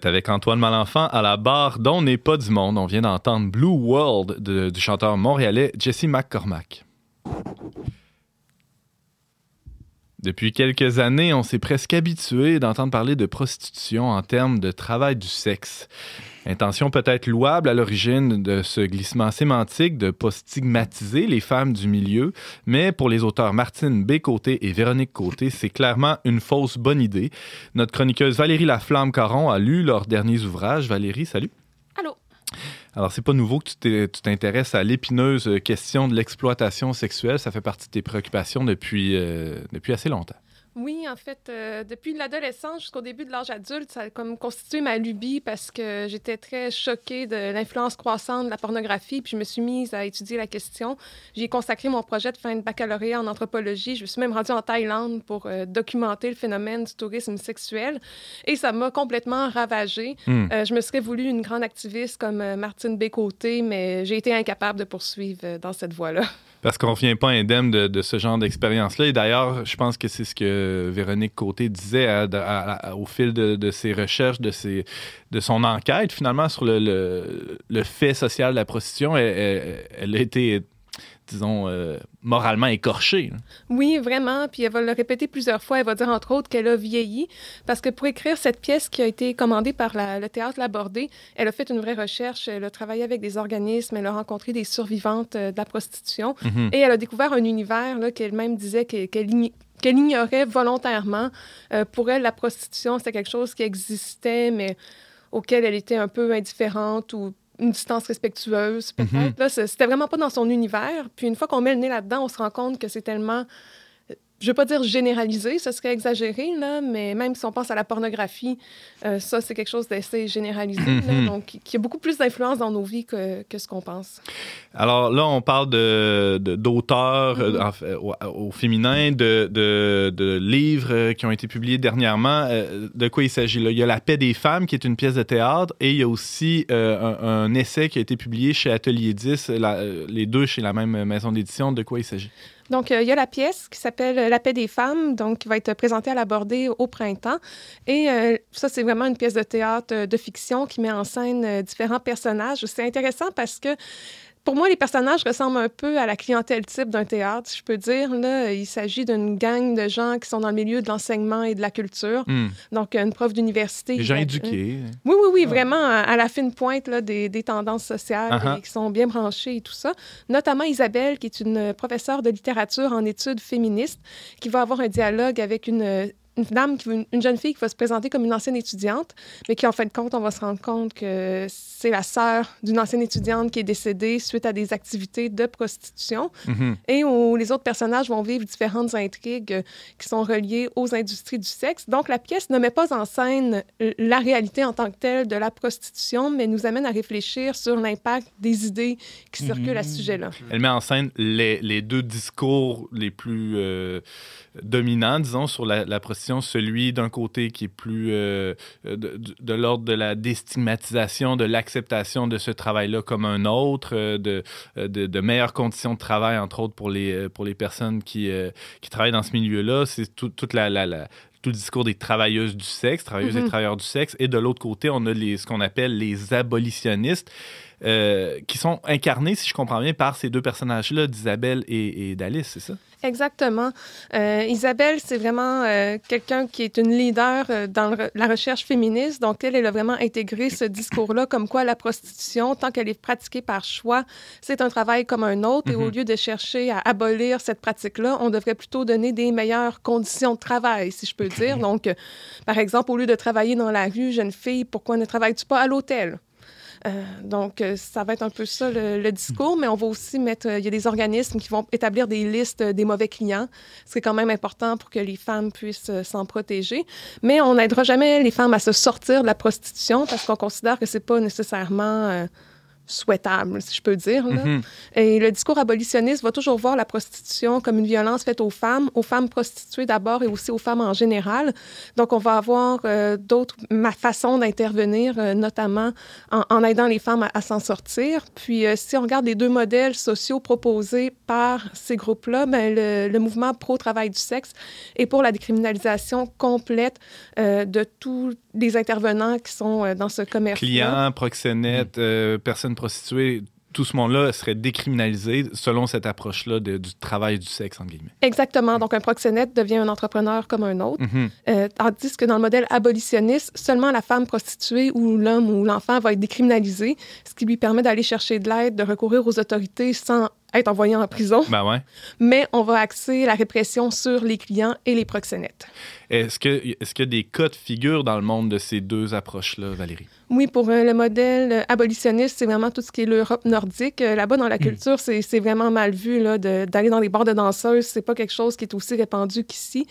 Avec Antoine Malenfant à la barre dont n'est pas du monde. On vient d'entendre Blue World du chanteur montréalais Jesse McCormack. Depuis quelques années, on s'est presque habitué d'entendre parler de prostitution en termes de travail du sexe. Intention peut-être louable à l'origine de ce glissement sémantique de pas stigmatiser les femmes du milieu, mais pour les auteurs Martine B. Et Véronique Côté, c'est clairement une fausse bonne idée. Notre chroniqueuse Valérie Laflamme-Caron a lu leurs derniers ouvrages. Valérie, salut. Allô? Alors, c'est pas nouveau que tu t'intéresses à l'épineuse question de l'exploitation sexuelle. Ça fait partie de tes préoccupations depuis, euh, depuis assez longtemps. Oui, en fait, euh, depuis l'adolescence jusqu'au début de l'âge adulte, ça a comme constitué ma lubie parce que j'étais très choquée de l'influence croissante de la pornographie, puis je me suis mise à étudier la question. J'ai consacré mon projet de fin de baccalauréat en anthropologie. Je me suis même rendue en Thaïlande pour euh, documenter le phénomène du tourisme sexuel et ça m'a complètement ravagée. Hmm. Euh, je me serais voulu une grande activiste comme Martine Bécoté, mais j'ai été incapable de poursuivre dans cette voie-là. Parce qu'on revient pas indemne de, ce genre d'expérience-là. Et d'ailleurs, je pense que c'est ce que Véronique Côté disait au fil de, ses recherches, de, son enquête, finalement, sur le, fait social de la prostitution. Elle a été, disons, euh, moralement écorchée. là. Oui, vraiment. Puis elle va le répéter plusieurs fois. Elle va dire, entre autres, qu'elle a vieilli. Parce que pour écrire cette pièce qui a été commandée par la- le Théâtre Labordé, elle a fait une vraie recherche. Elle a travaillé avec des organismes. Elle a rencontré des survivantes euh, de la prostitution. Mhm. Et elle a découvert un univers qu'elle-même disait qu'elle ignorait volontairement. Euh, pour elle, la prostitution, c'était quelque chose qui existait, mais auquel elle était un peu indifférente ou une distance respectueuse, peut-être. Mhm. Là, c'est- c'était vraiment pas dans son univers. Puis une fois qu'on met le nez là-dedans, on se rend compte que c'est tellement je veux pas dire généralisé, ce serait exagéré, là, mais même si on pense à la pornographie, euh, ça, c'est quelque chose d'assez généralisé, là, Mhm. donc qui a beaucoup plus d'influence dans nos vies que, que ce qu'on pense. Alors là, on parle de, de- d'auteurs euh, Mhm. fait, au, au féminin, de, de, de livres euh, qui ont été publiés dernièrement. Euh, de quoi il s'agit? Il y a La paix des femmes, qui est une pièce de théâtre, et il y a aussi euh, un, un essai qui a été publié chez Atelier 10, la- euh, les deux chez la même maison d'édition. De quoi il s'agit? Donc, euh, il y a la pièce qui s'appelle La paix des femmes, donc qui va être présentée à la Bordée au printemps. Et euh, ça, c'est vraiment une pièce de théâtre euh, de fiction qui met en scène euh, différents personnages. C'est intéressant parce que pour moi, les personnages ressemblent un peu à la clientèle type d'un théâtre, si je peux dire. Là, il s'agit d'une gang de gens qui sont dans le milieu de l'enseignement et de la culture. Hmm. Donc, une prof d'université. Des gens Isabelle- éduqués. oui, oui, oui, vraiment à, la fine pointe là, des, des tendances sociales Uh-huh. et qui sont bien branchées et tout ça. Notamment Isabelle, qui est une professeure de littérature en études féministes, qui va avoir un dialogue avec une, une dame, qui, veut- une jeune fille qui va se présenter comme une ancienne étudiante, mais qui, en fin de compte, on va se rendre compte que c'est la sœur d'une ancienne étudiante qui est décédée suite à des activités de prostitution Mhm. et où les autres personnages vont vivre différentes intrigues euh, qui sont reliées aux industries du sexe. Donc, la pièce ne met pas en scène euh, la réalité en tant que telle de la prostitution, mais nous amène à réfléchir sur l'impact des idées qui circulent à ce sujet-là. Elle met en scène les, les deux discours les plus euh, dominants, disons, sur la, la prostitution. Celui d'un côté qui est plus euh, de, de- l'ordre de la déstigmatisation, de l'acceptation de ce travail-là comme un autre, euh, de, euh, de, de meilleures conditions de travail, entre autres, pour les, euh, pour les personnes qui, euh, qui travaillent dans ce milieu-là. C'est tout, toute la, la- la- tout le discours des travailleuses du sexe, travailleuses et Mhm. travailleurs du sexe. Et de l'autre côté, on a les, ce qu'on appelle les abolitionnistes. euh, qui sont incarnés, si je comprends bien, par ces deux personnages-là, d'Isabelle et, et d'Alice, c'est ça? Exactement. Euh, Isabelle, c'est vraiment euh, quelqu'un qui est une leader euh, dans le la recherche féministe. Donc, elle, elle a vraiment intégré ce discours-là comme quoi la prostitution, tant qu'elle est pratiquée par choix, c'est un travail comme un autre. Et au Mhm. lieu de chercher à abolir cette pratique-là, on devrait plutôt donner des meilleures conditions de travail, si je peux dire. *laughs* Donc, par exemple, au lieu de travailler dans la rue, jeune fille, pourquoi ne travailles-tu pas à l'hôtel? Euh, donc, euh, ça va être un peu ça le, le discours, mais on va aussi mettre, euh, il y a des organismes qui vont établir des listes des mauvais clients, ce qui est quand même important pour que les femmes puissent s'en protéger. Mais on n'aidera jamais les femmes à se sortir de la prostitution parce qu'on considère que c'est pas nécessairement euh, souhaitable, si je peux dire. là. Mhm. Et le discours abolitionniste va toujours voir la prostitution comme une violence faite aux femmes, aux femmes prostituées d'abord et aussi aux femmes en général. Donc, on va avoir euh, d'autres ma façons d'intervenir, euh, notamment en, en aidant les femmes à, à s'en sortir. Puis, euh, si on regarde les deux modèles sociaux proposés par ces groupes-là, ben, le, le mouvement pro-travail du sexe est pour la décriminalisation complète euh, de tous les intervenants qui sont euh, dans ce commerce. Clients, proxénètes, euh, personnes prostituées, tout ce monde-là serait décriminalisé selon cette approche-là du travail du sexe, entre guillemets. Exactement. Donc, un proxénète devient un entrepreneur comme un autre. Mhm. Euh, tandis que dans le modèle abolitionniste, seulement la femme prostituée ou l'homme ou l'enfant va être décriminalisé, ce qui lui permet d'aller chercher de l'aide, de recourir aux autorités sans être envoyé en prison. Ben ouais. Mais on va axer la répression sur les clients et les proxénètes. Est-ce que est-ce qu'il y a des cas de figure dans le monde de ces deux approches-là, Valérie? Oui, pour euh, le modèle euh, abolitionniste, c'est vraiment tout ce qui est l'Europe nordique. Euh, Là-bas, dans la culture, c'est c'est vraiment mal vu d'aller dans les bars de danseuses. C'est pas quelque chose qui est aussi répandu qu'ici.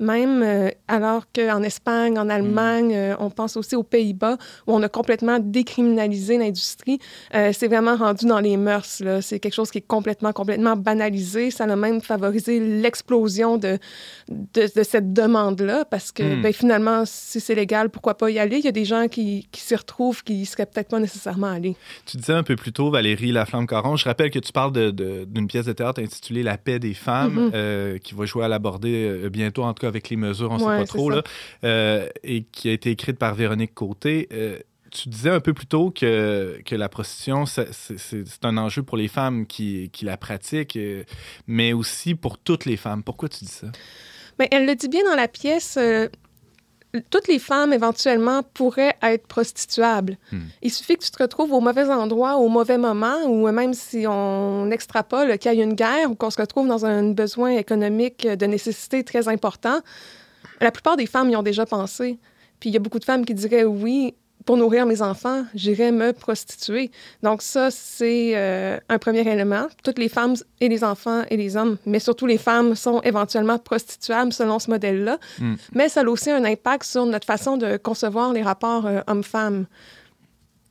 Même euh, alors qu'en Espagne, en Allemagne, euh, on pense aussi aux Pays-Bas, où on a complètement décriminalisé l'industrie. C'est vraiment rendu dans les mœurs. là. C'est quelque chose qui est complètement, complètement banalisé. Ça a même favorisé l'explosion de, de, de cette demande-là, parce que Hmm. ben, finalement, si c'est légal, pourquoi pas y aller? Il y a des gens qui, qui s'y retrouvent qui seraient peut-être pas nécessairement allés. Tu disais un peu plus tôt, Valérie Laflamme-Caron, je rappelle que tu parles de- d'une pièce de théâtre intitulée La paix des femmes, Mhm. euh, qui va jouer à l'aborder euh, bientôt, en tout cas avec les mesures, on ne Ouais, sait pas trop, là, euh, et qui a été écrite par Véronique Côté. Euh, tu disais un peu plus tôt que, que la prostitution, c'est un enjeu pour les femmes qui, qui la pratiquent, euh, mais aussi pour toutes les femmes. Pourquoi tu dis ça? Mais elle le dit bien dans la pièce. euh, toutes les femmes, éventuellement, pourraient être prostituables. Hmm. Il suffit que tu te retrouves au mauvais endroit, au mauvais moment, ou même si on extrapole qu'il y a une guerre ou qu'on se retrouve dans un besoin économique de nécessité très important. La plupart des femmes y ont déjà pensé. Puis il y a beaucoup de femmes qui diraient oui, pour nourrir mes enfants, j'irai me prostituer. Donc ça, c'est euh, un premier élément. Toutes les femmes et les enfants et les hommes, mais surtout les femmes, sont éventuellement prostituables selon ce modèle-là. Mm. Mais ça a aussi un impact sur notre façon de concevoir les rapports euh, hommes-femmes.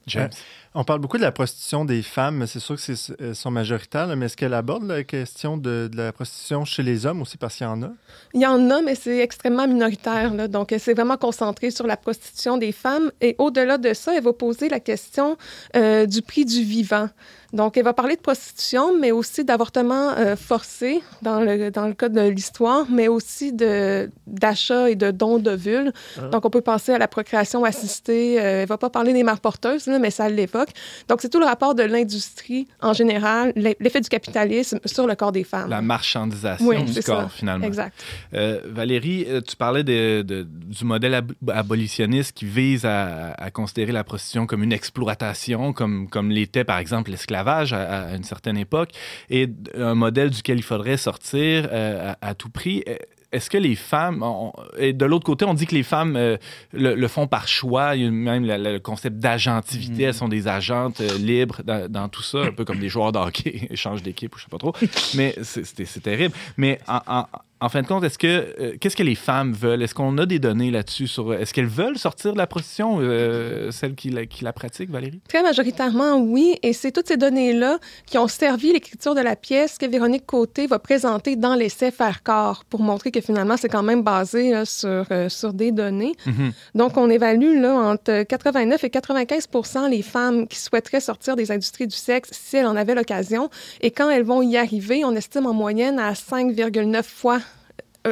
James. On parle beaucoup de la prostitution des femmes. C'est sûr que c'est elles sont majoritaires, là, mais est-ce qu'elle aborde la question de, de la prostitution chez les hommes aussi, parce qu'il y en a? Il y en a, mais c'est extrêmement minoritaire. Là. Donc, c'est vraiment concentré sur la prostitution des femmes. Et au-delà de ça, elle va poser la question euh, du prix du vivant. Donc, elle va parler de prostitution, mais aussi d'avortement euh, forcé dans le, dans le cas de l'histoire, mais aussi d'achat et de dons d'ovules. Donc, on peut penser à la procréation assistée. Euh, elle va pas parler des mères porteuses, là, mais ça l'évoque. Donc, c'est tout le rapport de l'industrie en général, l'e- l'effet du capitalisme sur le corps des femmes. La marchandisation Oui, du corps, ça. finalement. Exact. Euh, Valérie, euh, tu parlais de- de- du modèle ab- abolitionniste qui vise à, à considérer la prostitution comme une exploitation, comme, comme l'était par exemple l'esclavage à, à une certaine époque, et un modèle duquel il faudrait sortir euh, à, à tout prix. Est-ce que les femmes, on- et de l'autre côté, on dit que les femmes euh, le, le font par choix, il y a même la- la- le concept d'agentivité, elles sont des agentes euh, libres dans, dans tout ça, un peu comme des joueurs de hockey, *laughs* échange d'équipe ou je sais pas trop. *laughs* Mais c'est terrible. Mais en, en- en fin de compte, est-ce que euh, qu'est-ce que les femmes veulent? Est-ce qu'on a des données là-dessus sur est-ce qu'elles veulent sortir de la prostitution, euh, celles qui la, qui la pratiquent, Valérie? Très majoritairement, oui. Et c'est toutes ces données-là qui ont servi l'écriture de la pièce que Véronique Côté va présenter dans l'essai Faire corps pour montrer que finalement, c'est quand même basé là, sur, euh, sur des données. Mhm. Donc, on évalue là, entre 89 et 95 les femmes qui souhaiteraient sortir des industries du sexe si elles en avaient l'occasion. Et quand elles vont y arriver, on estime en moyenne à 5,9 fois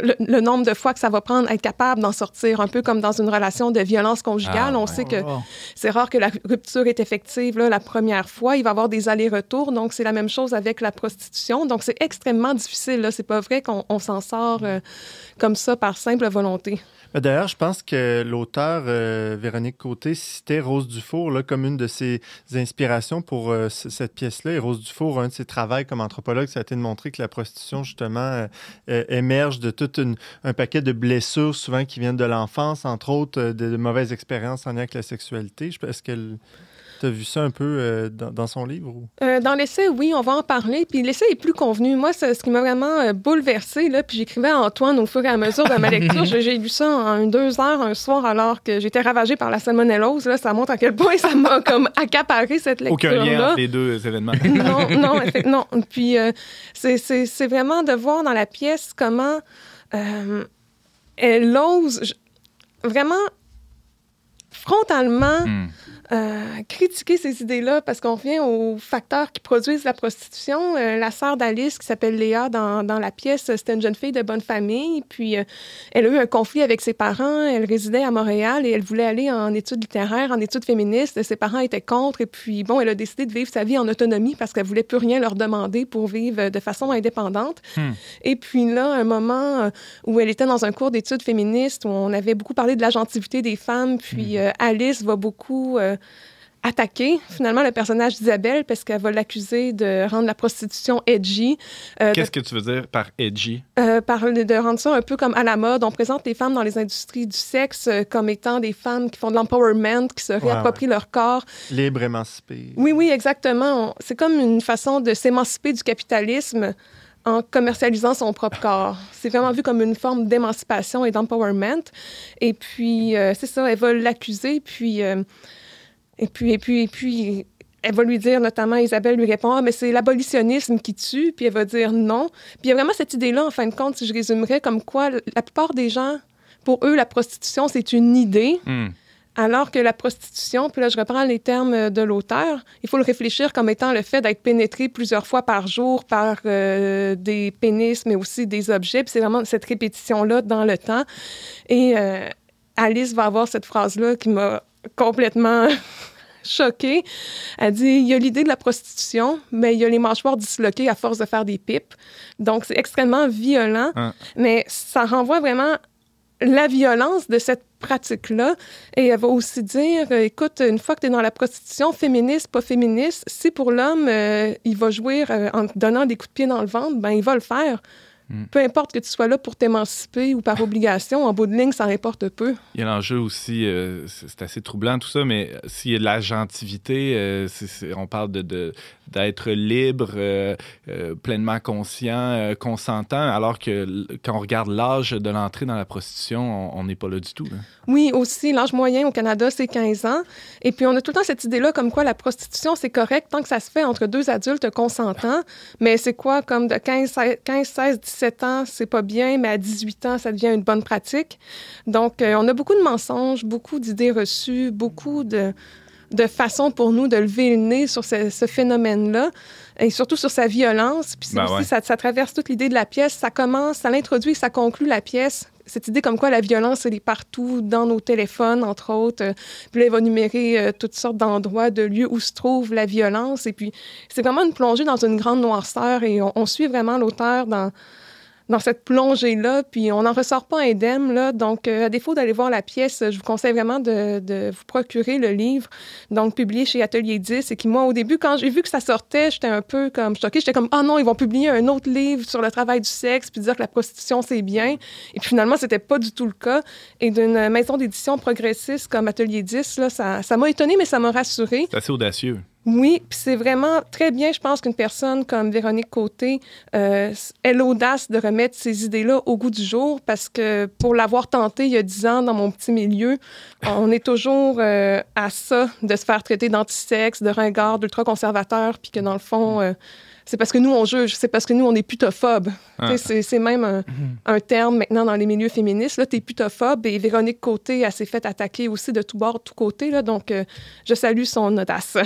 le, le nombre de fois que ça va prendre à être capable d'en sortir, un peu comme dans une relation de violence conjugale. Ah, on ouais. sait que c'est rare que la rupture est effective là, la première fois. Il va y avoir des allers-retours. Donc, c'est la même chose avec la prostitution. Donc, c'est extrêmement difficile. C'est pas vrai qu'on on s'en sort euh, comme ça par simple volonté. D'ailleurs, je pense que l'auteur euh, Véronique Côté citait Rose Dufour là, comme une de ses inspirations pour euh, cette pièce-là. Et Rose Dufour, un de ses travaux comme anthropologue, ça a été de montrer que la prostitution, justement, euh, euh, émerge de tout une- un paquet de blessures, souvent qui viennent de l'enfance, entre autres euh, de, de mauvaises expériences en lien avec la sexualité. Est-ce qu'elle. Tu as vu ça un peu euh, dans, dans son livre? Ou... Euh, dans l'essai, oui, on va en parler. Puis l'essai est plus convenu. Moi, c'est ce qui m'a vraiment euh, bouleversée, là, puis j'écrivais à Antoine au fur et à mesure de ma *laughs* lecture. J'ai lu ça en une, deux heures un soir alors que j'étais ravagée par la salmonellose. Là, ça montre à quel point ça m'a *laughs* comme accaparé cette Aucun lecture-là. lien entre les deux événements. *laughs* non, non, non. Puis euh, c'est- c'est c'est vraiment de voir dans la pièce comment euh, elle ose vraiment frontalement Hmm. Euh, critiquer ces idées-là parce qu'on revient aux facteurs qui produisent la prostitution. Euh, la sœur d'Alice, qui s'appelle Léa dans, dans la pièce, c'était une jeune fille de bonne famille. Puis euh, elle a eu un conflit avec ses parents. Elle résidait à Montréal et elle voulait aller en études littéraires, en études féministes. Ses parents étaient contre. Et puis, bon, elle a décidé de vivre sa vie en autonomie parce qu'elle voulait plus rien leur demander pour vivre de façon indépendante. Hmm. Et puis là, un moment où elle était dans un cours d'études féministes où on avait beaucoup parlé de l'agentivité des femmes, puis euh, Alice va beaucoup attaquer finalement le personnage d'Isabelle parce qu'elle va l'accuser de rendre la prostitution edgy, euh, de Qu'est-ce que tu veux dire par edgy? Euh, parler de rendre ça un peu comme à la mode. On présente les femmes dans les industries du sexe euh, comme étant des femmes qui font de l'empowerment, qui se réapproprient leur corps. Libre, émancipé. Oui, oui, exactement. On- C'est comme une façon de s'émanciper du capitalisme en commercialisant son propre corps. C'est vraiment vu comme une forme d'émancipation et d'empowerment. Et puis, euh, c'est ça, elle va l'accuser, puis, euh, et puis, et puis, et puis, elle va lui dire, notamment, Isabelle lui répond, ah, mais c'est l'abolitionnisme qui tue, puis elle va dire non. Puis il y a vraiment cette idée-là, en fin de compte, si je résumerais, comme quoi la plupart des gens, pour eux, la prostitution, c'est une idée. Hmm. Alors que la prostitution, puis là je reprends les termes de l'auteur, il faut le réfléchir comme étant le fait d'être pénétré plusieurs fois par jour par euh, des pénis, mais aussi des objets. Puis c'est vraiment cette répétition-là dans le temps. Et euh, Alice va avoir cette phrase-là qui m'a complètement *laughs* choquée. Elle dit il y a l'idée de la prostitution, mais il y a les mâchoires disloquées à force de faire des pipes. Donc c'est extrêmement violent, Hein. mais ça renvoie vraiment la violence de cette pratique-là. Et elle va aussi dire, euh, écoute, une fois que tu es dans la prostitution, féministe, pas féministe, si pour l'homme, euh, il va jouir euh, en te donnant des coups de pied dans le ventre, ben il va le faire. Mm. Peu importe que tu sois là pour t'émanciper ou par obligation, en bout de ligne, ça importe peu. Il y a l'enjeu aussi, euh, c'est assez troublant tout ça, mais s'il y a de la gentilité, euh, on parle de, de- d'être libre, euh, euh, pleinement conscient, euh, consentant, alors que quand on regarde l'âge de l'entrée dans la prostitution, on- n'est pas là du tout. Oui, aussi, l'âge moyen au Canada, c'est 15 ans. Et puis, on a tout le temps cette idée-là comme quoi la prostitution, c'est correct tant que ça se fait entre deux adultes consentants. Mais c'est quoi, comme de 15, 16, 15, 16, 17 ans, c'est pas bien, mais à 18 ans, ça devient une bonne pratique. Donc, on a beaucoup de mensonges, beaucoup d'idées reçues, beaucoup de, de façons pour nous de lever le nez sur ce, ce phénomène-là et surtout sur sa violence. Puis Ben aussi, ouais. ça, ça traverse toute l'idée de la pièce. Ça commence, ça l'introduit ça conclut la pièce. Cette idée comme quoi la violence, elle est partout, dans nos téléphones, entre autres. Euh, Puis là, il va numérer euh, toutes sortes d'endroits, de lieux où se trouve la violence. Et puis, c'est vraiment une plongée dans une grande noirceur et on, on suit vraiment l'auteur dans, dans cette plongée-là, puis on n'en ressort pas indemne, là. Donc, euh, à défaut d'aller voir la pièce, je vous conseille vraiment de, vous procurer le livre, donc publié chez Atelier 10, et qui, moi, au début, quand j'ai vu que ça sortait, j'étais un peu comme choquée. J'étais comme, ah non, ils vont publier un autre livre sur le travail du sexe, puis dire que la prostitution, c'est bien. Et puis finalement, c'était pas du tout le cas. Et d'une maison d'édition progressiste comme Atelier 10, là, ça ça m'a étonnée, mais ça m'a rassurée. C'est assez audacieux. Oui, puis c'est vraiment très bien, je pense, qu'une personne comme Véronique Côté euh, ait l'audace de remettre ces idées-là au goût du jour parce que pour l'avoir tenté il y a dix ans dans mon petit milieu, on est toujours euh, à ça de se faire traiter d'antisexe, de ringard, d'ultra-conservateur, puis que dans le fond, euh, c'est parce que nous, on juge, c'est parce que nous, on est putophobe. Ah. C'est c'est même un, un terme maintenant dans les milieux féministes. Là, t'es putophobe et Véronique Côté, elle s'est fait attaquer aussi de tous bords, de tous côtés. Là, donc, euh, je salue son audace.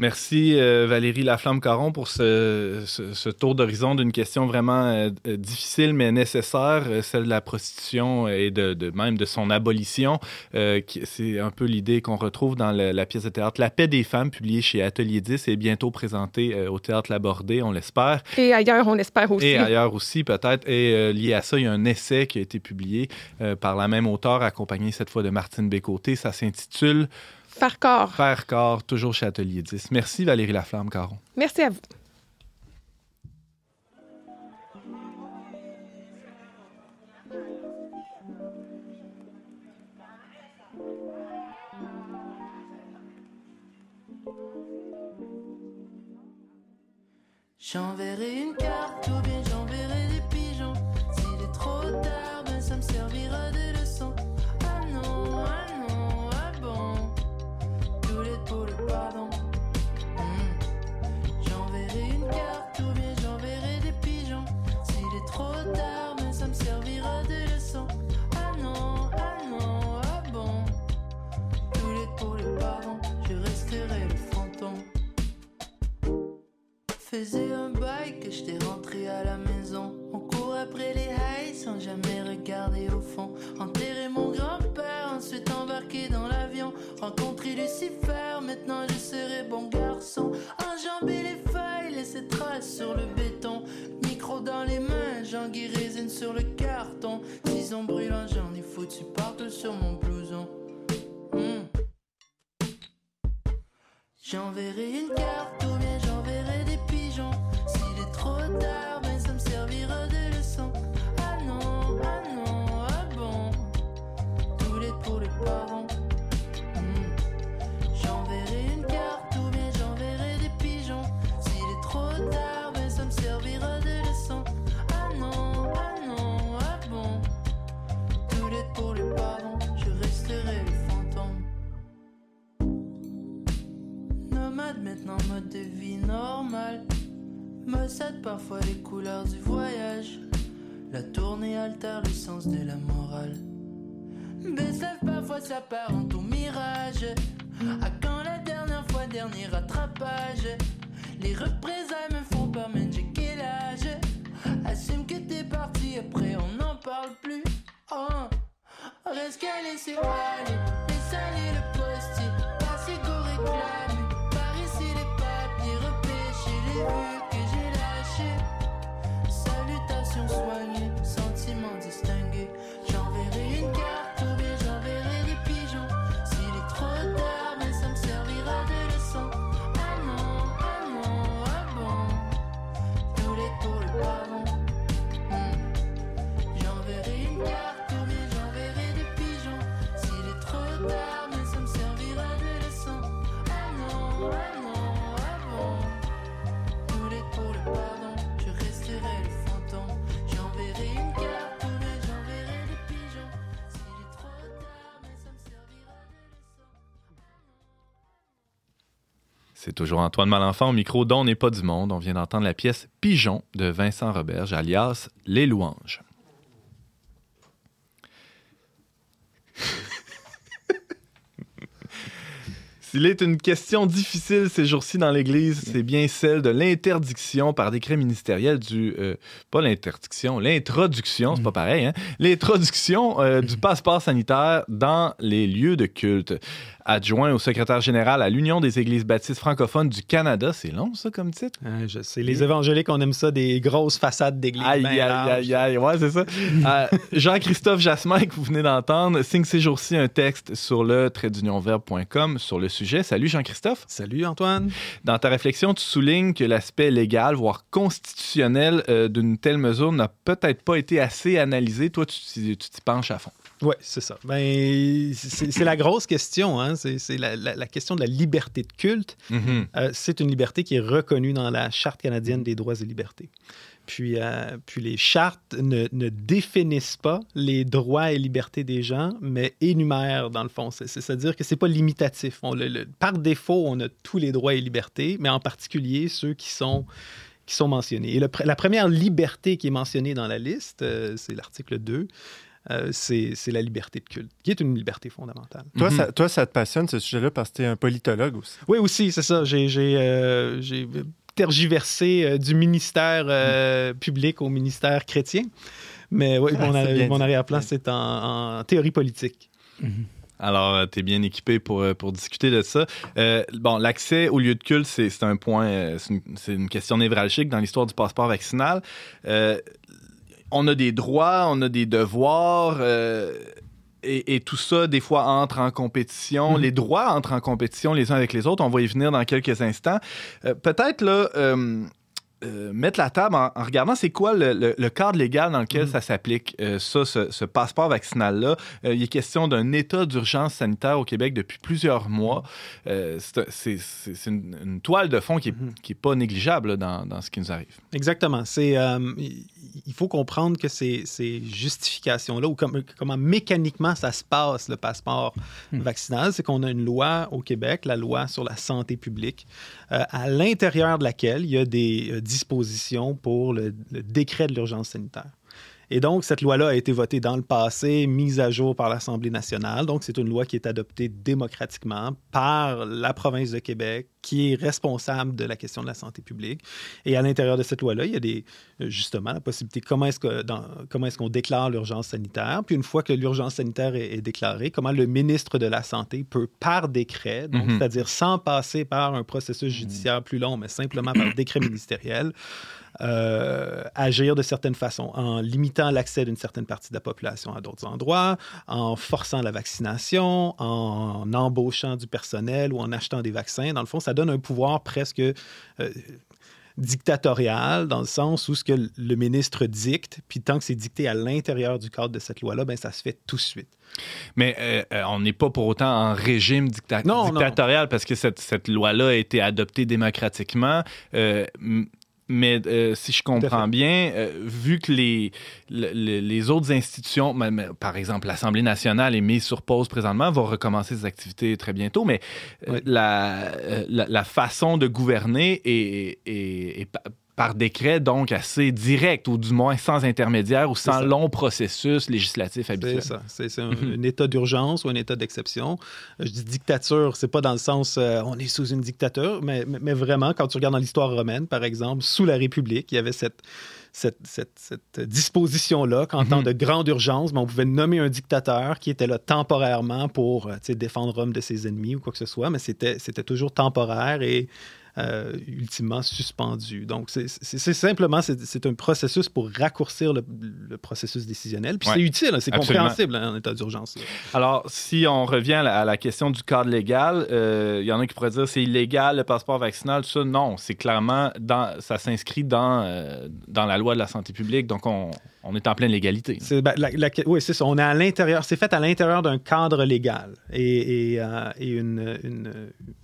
Merci euh, Valérie Laflamme-Caron pour ce, ce- ce tour d'horizon d'une question vraiment euh, euh, difficile mais nécessaire, celle de la prostitution et de, de- même de son abolition. Euh, C'est un peu l'idée qu'on retrouve dans la pièce de théâtre La paix des femmes, publiée chez Atelier 10 et bientôt présentée au Théâtre Labordé, on l'espère. Et ailleurs, on l'espère aussi. Et ailleurs aussi, peut-être. Et lié à ça, il y a un essai qui a été publié par la même auteure, accompagné cette fois de Martine Bécoté. Ça s'intitule Faire corps. Faire corps, toujours chez Atelier 10. Merci Valérie Laflamme-Caron. Merci à vous. J'enverrai une carte ou bien Faisais un bail que j'étais rentré à la maison. On court après les highs sans jamais regarder au fond. Enterrer mon grand-père, ensuite embarquer dans l'avion. Rencontrer Lucifer, toujours Antoine Malenfant au micro dont n'est pas du monde. On vient d'entendre la pièce Pigeon de Vincent Roberge, alias Les Louanges. *laughs* S'il est une question difficile ces jours-ci dans l'Église, c'est bien celle de l'interdiction par décret ministériel du... euh, pas l'interdiction, l'introduction, c'est pas pareil, hein? L'introduction euh, du *laughs* passeport sanitaire dans les lieux de culte. Adjoint au secrétaire général à l'Union des Églises baptistes francophones du Canada, c'est long ça comme titre? Hein, je sais, les évangéliques, on aime ça, des grosses façades d'église. Aïe, aïe, aïe, aïe, ouais, c'est ça. *laughs* Euh, Jean-Christophe Jasmin, que vous venez d'entendre, signe ces jours-ci un texte sur le traitdunionverbe.com sur le sujet. Salut Jean-Christophe. Salut Antoine. Dans ta réflexion, tu soulignes que l'aspect légal, voire constitutionnel euh, d'une telle mesure n'a peut-être pas été assez analysé. Toi, tu t'y penches à fond. Oui, c'est ça. Ben, c'est la grosse question. Hein? C'est la, la- la question de la liberté de culte. Mhm. Euh, c'est une liberté qui est reconnue dans la Charte canadienne des droits et libertés. Puis, euh, puis les chartes ne, ne définissent pas les droits et libertés des gens, mais énumèrent, dans le fond. C'est- C'est-à-dire que c'est pas limitatif. On le- le- par défaut, on a tous les droits et libertés, mais en particulier ceux qui sont, qui sont mentionnés. Et le la première liberté qui est mentionnée dans la liste, euh, c'est l'article 2, euh, c'est la liberté de culte, qui est une liberté fondamentale. Toi, Mhm. ça, toi, ça te passionne ce sujet-là parce que tu es un politologue aussi. Oui, aussi, c'est ça. J'ai euh, tergiversé euh, du ministère euh, public au ministère chrétien. Mais oui, mon, Ah, mon arrière-plan, c'est en, en théorie politique. Alors, tu es bien équipé pour, pour discuter de ça. Euh, bon, l'accès au lieu de culte, c'est un point, c'est une, question névralgique dans l'histoire du passeport vaccinal. Euh, on a des droits, on a des devoirs. euh, et, et tout ça, des fois, entre en compétition. Mhm. Les droits entrent en compétition les uns avec les autres. On va y venir dans quelques instants. Euh, Peut-être, là, euh, mettre la table en, en regardant c'est quoi le, le- le cadre légal dans lequel Mhm. ça s'applique, euh, ça, ce, ce passeport vaccinal-là. Euh, il est question d'un état d'urgence sanitaire au Québec depuis plusieurs mois. C'est une, une toile de fond qui n'est Mhm. pas négligeable là, dans, dans ce qui nous arrive. Exactement. C'est, il faut comprendre que ces, ces justifications-là, ou comme- comment mécaniquement ça se passe, le passeport vaccinal, c'est qu'on a une loi au Québec, la loi sur la santé publique, euh, à l'intérieur de laquelle il y a des euh, dispositions pour le, le décret de l'urgence sanitaire. Et donc, cette loi-là a été votée dans le passé, mise à jour par l'Assemblée nationale. Donc, c'est une loi qui est adoptée démocratiquement par la province de Québec, qui est responsable de la question de la santé publique. Et à l'intérieur de cette loi-là, il y a des, justement la possibilité comment est-ce que dans- comment est-ce qu'on déclare l'urgence sanitaire? Puis une fois que l'urgence sanitaire est, est déclarée, comment le ministre de la Santé peut, par décret, donc Mhm. c'est-à-dire sans passer par un processus judiciaire plus long, mais simplement par décret ministériel, euh, agir de certaines façons, en limitant l'accès d'une certaine partie de la population à d'autres endroits, en forçant la vaccination, en embauchant du personnel ou en achetant des vaccins. Dans le fond, ça donne un pouvoir presque euh, dictatorial, dans le sens où ce que le ministre dicte, puis tant que c'est dicté à l'intérieur du cadre de cette loi-là, ben ça se fait tout de suite. Mais euh, on n'est pas pour autant en régime dicta- Non, non. dictatorial parce que cette, cette loi-là a été adoptée démocratiquement. Euh, mais euh, si je comprends bien, euh, vu que les, le- le- les autres institutions, par exemple l'Assemblée nationale est mise sur pause présentement, va recommencer ses activités très bientôt, mais euh, Oui. la, la, la façon de gouverner est, est- est par décret, donc assez direct, ou du moins sans intermédiaire ou sans long processus législatif habituel. C'est ça. C'est un, Mhm. un état d'urgence ou un état d'exception. Je dis dictature, c'est pas dans le sens euh, on est sous une dictature, mais, mais, mais vraiment, quand tu regardes dans l'histoire romaine, par exemple, sous la République, il y avait cette, cette, cette, cette disposition-là qu'en temps Mhm. de grande urgence, ben, on pouvait nommer un dictateur qui était là temporairement pour euh, défendre Rome de ses ennemis ou quoi que ce soit, mais c'était c'était toujours temporaire et euh, ultimement suspendu. Donc, c'est simplement, c'est un processus pour raccourcir le, le processus décisionnel. Puis Ouais, c'est utile, hein, c'est compréhensible hein, en état d'urgence. Alors, si on revient à la, à la question du cadre légal, euh, il y en a qui pourraient dire c'est illégal le passeport vaccinal, tout ça. Non, c'est clairement, dans, ça s'inscrit dans, euh, dans la loi de la santé publique, donc on, on est en pleine légalité. Ben, la- la- oui, c'est ça. On est à l'intérieur. C'est fait à l'intérieur d'un cadre légal. Et, et, euh, et une, une-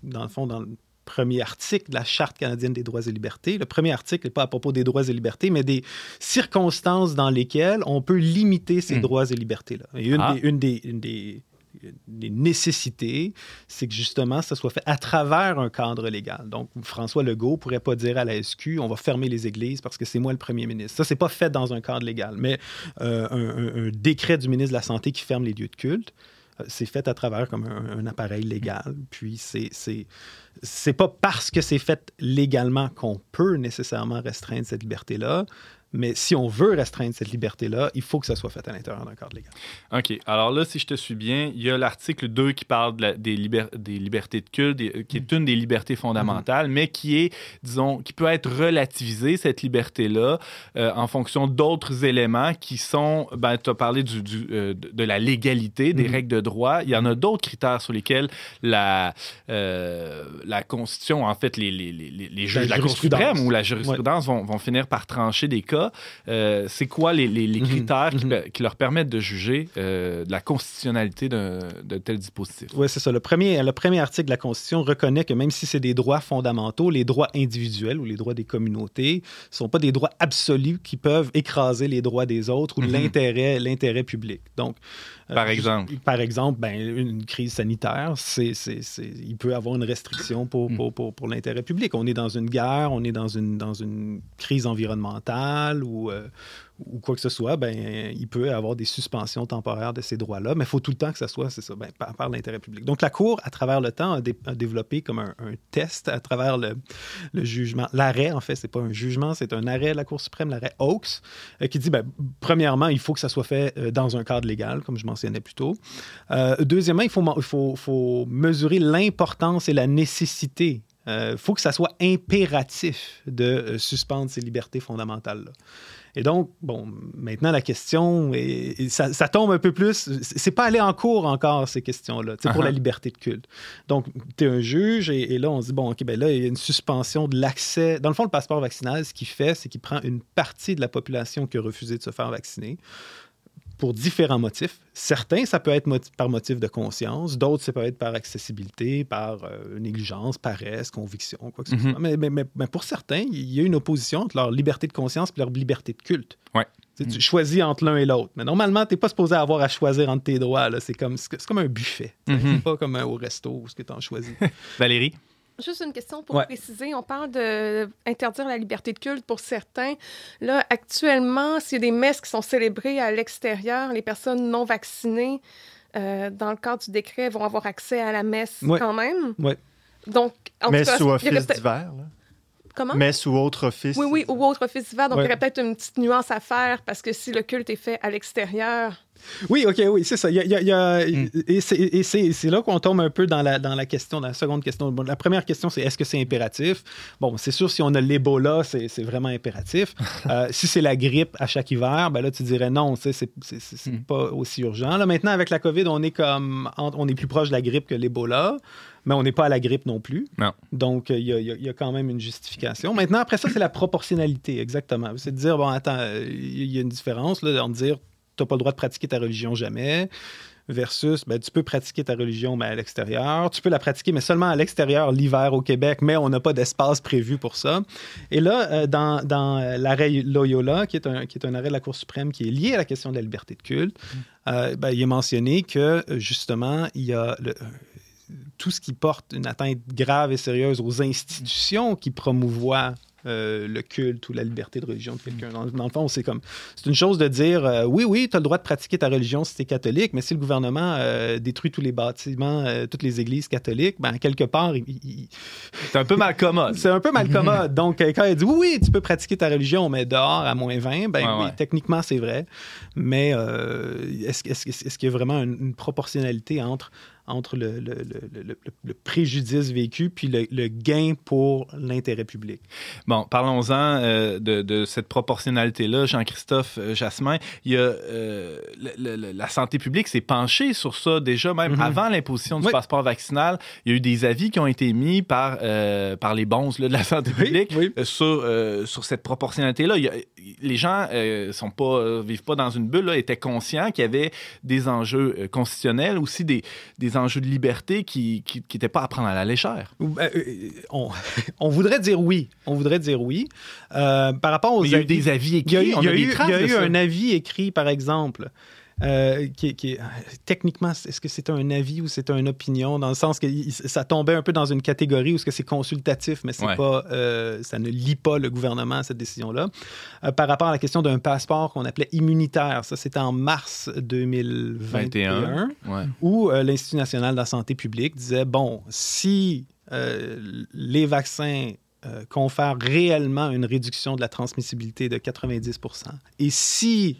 dans le fond, dans le premier article de la Charte canadienne des droits et libertés, le premier article n'est pas à propos des droits et libertés, mais des circonstances dans lesquelles on peut limiter ces Hmm. droits et libertés-là. Et une, Ah. des, une, des, une des des nécessités, c'est que justement, ça soit fait à travers un cadre légal. Donc, François Legault pourrait pas dire à la SQ, on va fermer les églises parce que c'est moi le premier ministre. Ça, c'est pas fait dans un cadre légal, mais euh, un, un- un décret du ministre de la Santé qui ferme les lieux de culte, c'est fait à travers comme un, appareil légal. Puis c'est c'est c'est pas parce que c'est fait légalement qu'on peut nécessairement restreindre cette liberté-là. Mais si on veut restreindre cette liberté-là, il faut que ça soit fait à l'intérieur d'un cadre légal. OK. Alors là, si je te suis bien, il y a l'article 2 qui parle de la- des, liber- des libertés de culte, des- qui est une des libertés fondamentales, mais qui est, disons, qui peut être relativisée, cette liberté-là, euh, en fonction d'autres éléments qui sont, ben, tu as parlé du, du, euh, de la légalité, des Mhm. règles de droit. Il y en a d'autres critères sur lesquels la, euh, la Constitution, en fait, les, les, les, les juges de la Cour suprême ou la jurisprudence vont, vont finir par trancher des cas. Euh, c'est quoi les, les- les Mhm. critères qui, Mhm. qui leur permettent de juger euh, de la constitutionnalité d'un de tel dispositif? Oui, c'est ça. Le premier, le premier article de la Constitution reconnaît que même si c'est des droits fondamentaux, les droits individuels ou les droits des communautés ne sont pas des droits absolus qui peuvent écraser les droits des autres ou Mhm. l'intérêt, l'intérêt public. Donc, Par exemple? Par exemple, ben, une crise sanitaire, c'est, c'est- c'est- il peut avoir une restriction pour, Mm. pour, pour, pour l'intérêt public. On est dans une guerre, on est dans une, dans une crise environnementale ou, euh, ou quoi que ce soit, ben, il peut avoir des suspensions temporaires de ces droits-là, mais il faut tout le temps que ça soit, c'est ça, ben, par, l'intérêt public. Donc, la Cour, à travers le temps, a, dé- a développé comme un, test à travers le, jugement, l'arrêt, en fait, c'est pas un jugement, c'est un arrêt de la Cour suprême, l'arrêt Oaks, euh, qui dit, ben, premièrement, il faut que ça soit fait euh, dans un cadre légal, comme je mentionnais plus tôt. Euh, deuxièmement, il faut, mesurer l'importance et la nécessité. Il faut que ça soit impératif de suspendre ces libertés fondamentales-là. Et donc, bon, maintenant, la question, est- et ça, ça tombe un peu plus. C'est pas aller en cours encore, ces questions-là, sais, pour Uh-huh. la liberté de culte. Donc, tu es un juge et, et là, on se dit, bon, OK, ben là, il y a une suspension de l'accès. Dans le fond, le passeport vaccinal, ce qu'il fait, c'est qu'il prend une partie de la population qui a refusé de se faire vacciner pour différents motifs. Certains, ça peut être par motif de conscience, d'autres, ça peut être par accessibilité, par euh, négligence, paresse, conviction, quoi que ce Mhm. soit. Mais, mais- mais- mais pour certains, il y a une opposition entre leur liberté de conscience et leur liberté de culte. Ouais. Tu, sais, tu Mhm. choisis entre l'un et l'autre. Mais normalement, tu n'es pas supposé avoir à choisir entre tes droits. C'est comme, un buffet. Mhm. C'est pas comme un au resto où ce que tu en choisis. *laughs* Valérie? Juste une question pour Ouais. préciser. On parle d'interdire la liberté de culte pour certains. Là, actuellement, s'il y a des messes qui sont célébrées à l'extérieur, les personnes non vaccinées, euh, dans le cadre du décret, vont avoir accès à la messe Ouais. quand même. Ouais. Donc, en Mais tout cas, sous il y aurait office d'hiver. là. Comment? Mais sous autre office. Oui, oui, ou autre office d'hiver. Donc, Ouais. il y aurait peut-être une petite nuance à faire parce que si le culte est fait à l'extérieur, Oui, OK, oui, c'est ça. Il y a- il y Mm. Et c'est- là qu'on tombe un peu dans la, dans la question, dans la seconde question. Bon, la première question, c'est est-ce que c'est impératif? Bon, c'est sûr, si on a l'Ebola, c'est c'est vraiment impératif. *laughs* Euh, si c'est la grippe à chaque hiver, ben là, tu dirais non, c'est Mm. pas aussi urgent. Là, maintenant, avec la COVID, on est comme on est plus proche de la grippe que l'Ebola, mais on n'est pas à la grippe non plus. Non. Donc, il y, y a- il y a quand même une justification. Maintenant, après ça, c'est la proportionnalité, exactement. C'est de dire, bon, attends, il y a une différence, là, en dire, tu n'as pas le droit de pratiquer ta religion jamais, versus, ben, tu peux pratiquer ta religion, mais à l'extérieur. Tu peux la pratiquer, mais seulement à l'extérieur l'hiver au Québec, mais on n'a pas d'espace prévu pour ça. Et là, euh, dans, dans l'arrêt Loyola, qui est, un, qui est un arrêt de la Cour suprême qui est lié à la question de la liberté de culte, euh, ben, il est mentionné que, justement, il y a le- tout ce qui porte une atteinte grave et sérieuse aux institutions qui promouvoient euh, le culte ou la liberté de religion de quelqu'un. Dans, dans le fond, c'est comme c'est une chose de dire euh, oui, oui, tu as le droit de pratiquer ta religion si tu es catholique, mais si le gouvernement euh, détruit tous les bâtiments, toutes les églises catholiques, ben quelque part, il- il- C'est un peu mal commode. *laughs* c'est un peu mal commode. *laughs* Donc, quand il dit oui, oui, tu peux pratiquer ta religion, mais dehors à moins 20, ben oui, ouais. techniquement, c'est vrai. Mais est-ce est-ce est-ce qu'il y a vraiment une, une proportionnalité entre, entre le, le- le- le- préjudice vécu puis le, le gain pour l'intérêt public? Bon, parlons-en euh, de, de cette proportionnalité-là, Jean-Christophe euh, Jasmin. Il y a, euh, la santé publique s'est penchée sur ça déjà, même Mhm. avant l'imposition du Oui. passeport vaccinal. Il y a eu des avis qui ont été mis par, euh, par les bons là, de la santé publique oui. sur, sur cette proportionnalité-là. Les gens sont pas, vivent pas dans une bulle, là, étaient conscients qu'il y avait des enjeux constitutionnels, aussi des, des enjeux de liberté qui n'étaient pas à prendre à la légère. Ou, euh, euh, on, *laughs* on voudrait dire oui. On voudrait dire oui. Euh, par rapport aux Mais il y a eu avis- des avis Il y a écrits, eu, on il y a, des eu- il y a eu un avis écrit, par exemple, euh, qui, est- qui est- techniquement, est-ce que c'est un avis ou c'est une opinion, dans le sens que ça tombait un peu dans une catégorie où ce que c'est consultatif, mais c'est Ouais. pas, euh, ça ne lie pas le gouvernement à cette décision-là. Euh, par rapport à la question d'un passeport qu'on appelait immunitaire, ça c'était en mars 2021 Ouais. où l'Institut national de la santé publique disait, bon, si les vaccins confèrent réellement une réduction de la transmissibilité de 90% et si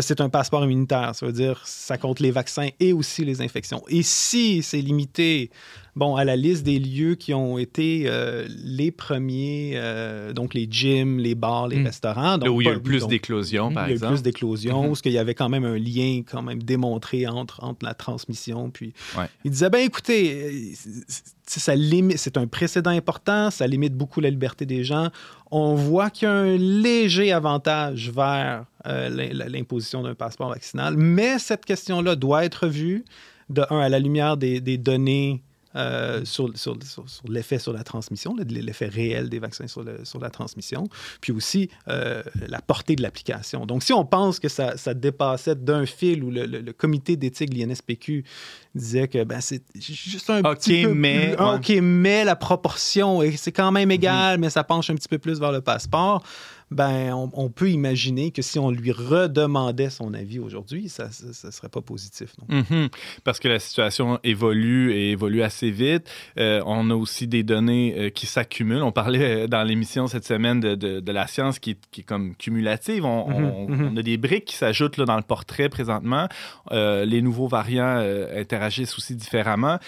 c'est un passeport immunitaire, ça veut dire ça compte les vaccins et aussi les infections. Et si c'est limité bon, à la liste des lieux qui ont été euh, les premiers, euh, donc les gyms, les bars, les Mm. restaurants. Là donc où il y a eu plus d'éclosions, par il y a eu exemple. plus d'éclosions, Mhm. parce qu'il y avait quand même un lien quand même démontré entre, entre la transmission. Puis Ouais. il disait, ben écoutez, euh, c'est- c'est- ça limite, c'est un précédent important, ça limite beaucoup la liberté des gens. On voit qu'il y a un léger avantage vers euh, l'im- l'imposition d'un passeport vaccinal, mais cette question-là doit être vue, de un, à la lumière des, des données euh, sur, sur- sur- sur l'effet sur la transmission, l'effet réel des vaccins sur, le- la transmission, puis aussi euh, la portée de l'application. Donc, si on pense que ça, ça dépassait d'un fil où le, le- le comité d'éthique de l'INSPQ disait que ben, c'est juste un petit peu mais- plus- ouais. OK, mais la proportion, c'est quand même égal, mais ça penche un petit peu plus vers le passeport, ben, on, on peut imaginer que si on lui redemandait son avis aujourd'hui, ça ne serait pas positif. non. Mhm. Parce que la situation évolue et évolue assez vite. Euh, on a aussi des données euh, qui s'accumulent. On parlait euh, dans l'émission cette semaine de, de- de la science qui, est- qui est comme cumulative. On, Mhm, on- mhm. on a des briques qui s'ajoutent dans le portrait présentement. Euh, les nouveaux variants interagissent aussi différemment.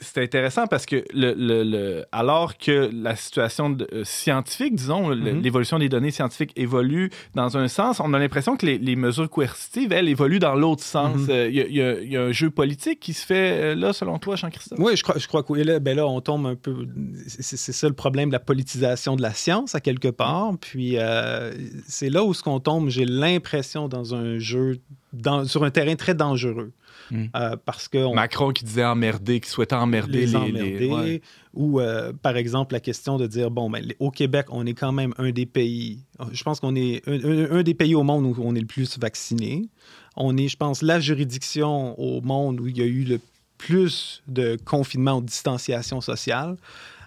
C'est- intéressant parce que le, le- le- alors que la situation de- scientifique, disons, Mhm. l'évolution des données scientifiques évolue dans un sens, on a l'impression que les, les mesures coercitives, elles, évoluent dans l'autre sens. Mhm. Euh, Il y, a- il y a- il y a un jeu politique qui se fait euh, là, selon toi, Jean-Christophe? Oui, je crois, je crois que oui. Là, ben là, on tombe un peu. C'est c'est ça le problème de la politisation de la science, à quelque part. Puis euh, c'est là où ce qu'on tombe, j'ai l'impression, dans un jeu, dans- sur un terrain très dangereux. Mm. Euh, parce que. on- Macron qui disait emmerder, qui souhaitait emmerder les les... emmerder. les- ouais. Ou, euh, par exemple, la question de dire, bon, ben, au Québec, on est quand même un des pays, je pense qu'on est un, un- un des pays au monde où on est le plus vacciné. On est, je pense, la juridiction au monde où il y a eu le plus de confinement ou de distanciation sociale.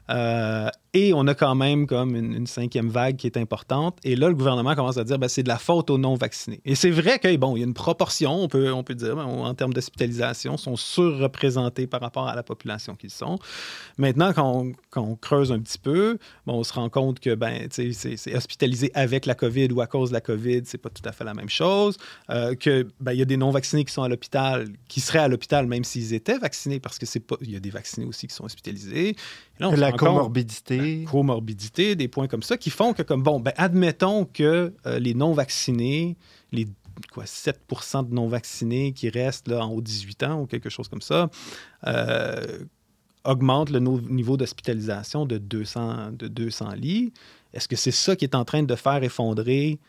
Euh, et on a quand même comme une, une cinquième vague qui est importante. Et là, le gouvernement commence à dire ben, c'est de la faute aux non-vaccinés. Et c'est vrai qu'il bon, il y a une proportion, on peut, on peut dire, ben, en termes d'hospitalisation, sont surreprésentés par rapport à la population qu'ils sont. Maintenant, quand on, quand on creuse un petit peu, bon, on se rend compte que ben, c'est hospitalisé avec la COVID ou à cause de la COVID, c'est pas tout à fait la même chose. Euh, que ben, il y a des non-vaccinés qui sont à l'hôpital, qui seraient à l'hôpital même s'ils étaient vaccinés, parce que c'est pas. Il y a des vaccinés aussi qui sont hospitalisés. Et là, on La compte- comorbidité. comorbidité, des points comme ça qui font que, comme bon, ben, admettons que euh, les non-vaccinés, les quoi, 7% de non-vaccinés qui restent là, en haut de 18 ans ou quelque chose comme ça, euh, augmentent le niveau d'hospitalisation de 200, de 200 lits. Est-ce que c'est ça qui est en train de faire effondrer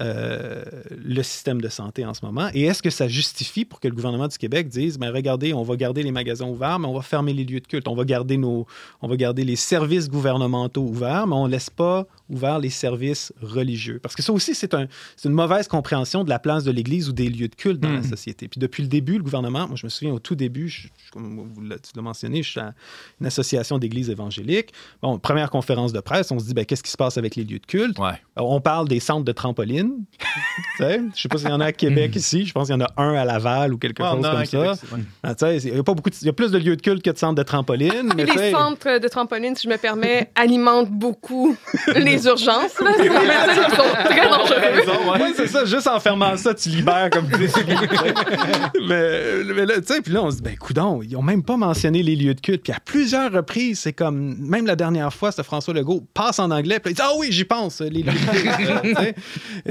euh, le système de santé en ce moment? Et est-ce que ça justifie pour que le gouvernement du Québec dise, ben regardez, on va garder les magasins ouverts, mais on va fermer les lieux de culte, on va garder nos, on va garder les services gouvernementaux ouverts, mais on ne laisse pas ouverts les services religieux. Parce que ça aussi, c'est un, une mauvaise compréhension de la place de l'Église ou des lieux de culte dans la Mhm. société. Puis depuis le début, le gouvernement, moi je me souviens au tout début, je- je- comme vous l'avez- tu l'as mentionné, je suis à une association d'églises évangéliques. Bon, première conférence de presse, on se dit, ben, qu'est-ce qui se passe avec les lieux de culte? Ouais. Alors, On parle des centres de trampoline. Sais, je sais pas s'il y en a à Québec ici. Je pense qu'il y en a un à Laval ou quelque Ouais, on chose comme Québec, ça. Ah, tu sais, c'est- Il y a pas beaucoup de- il y a plus de lieux de culte que de centres de trampoline. mais tu sais- les centres de trampoline, si je me permets, *laughs* alimentent beaucoup *laughs* les urgences. Là. *laughs* Ils sont très dangereux. Oui, c'est ça. Juste en fermant ça, tu libères comme tu mais, mais là, tu sais, puis là, on se dit, ben, coudon, ils ont même pas mentionné les lieux de culte. Puis à plusieurs reprises, c'est comme, même la dernière fois, c'était François Legault passe en anglais, puis il dit, ah oui, j'y pense, les lieux de culte.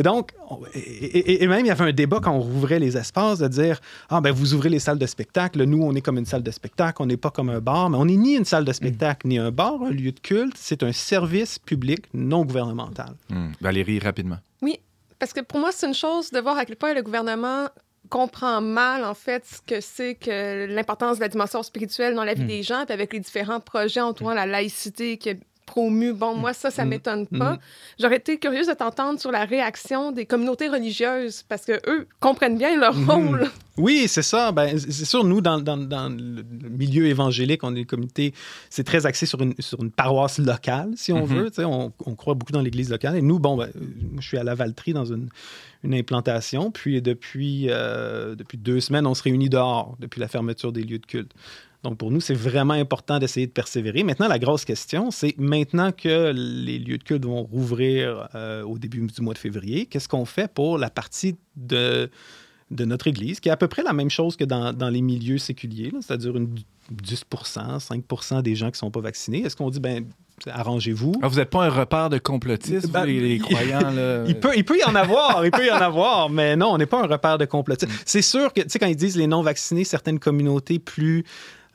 Et donc, on- et, et- et même, il y avait un débat quand on rouvrait les espaces de dire, ah, ben, vous ouvrez les salles de spectacle. Nous, on est comme une salle de spectacle, on n'est pas comme un bar, mais on n'est ni une salle de spectacle, ni un bar, un lieu de culte. C'est un service public non gouvernemental. Hmm. Valérie, rapidement. Oui, parce que pour moi, c'est une chose de voir à quel point le gouvernement comprend mal, en fait, ce que c'est que l'importance de la dimension spirituelle dans la vie Mm. des gens, puis avec les différents projets entourant la laïcité qui a promu. Bon, moi, ça, ça Mm. m'étonne pas. Mm. J'aurais été curieuse de t'entendre sur la réaction des communautés religieuses parce que eux comprennent bien leur Mhm. rôle. Oui, c'est ça. Ben, c'est sûr, nous, dans, dans- dans le milieu évangélique, on est une communauté, c'est très axé sur une, sur une paroisse locale, si on Mhm. veut. Tu sais, On, on croit beaucoup dans l'église locale. Et nous, bon, ben, euh, je suis à la Valtrie dans une, une implantation. Puis depuis, euh, depuis deux semaines, on se réunit dehors depuis la fermeture des lieux de culte. Donc, pour nous, c'est vraiment important d'essayer de persévérer. Maintenant, la grosse question, c'est maintenant que les lieux de culte vont rouvrir euh, au début du mois de février, qu'est-ce qu'on fait pour la partie de, de notre Église, qui est à peu près la même chose que dans, dans les milieux séculiers, c'est-à-dire une 10% 5% des gens qui ne sont pas vaccinés. Est-ce qu'on dit, ben, arrangez-vous? Ah, vous n'êtes pas un repère de complotistes, Ben, les, les croyants, là? *laughs* Il peut, il peut y en avoir, il peut y en avoir, mais non, on n'est pas un repère de Mm. complotistes. C'est sûr que, tu sais, quand ils disent les non-vaccinés, certaines communautés plus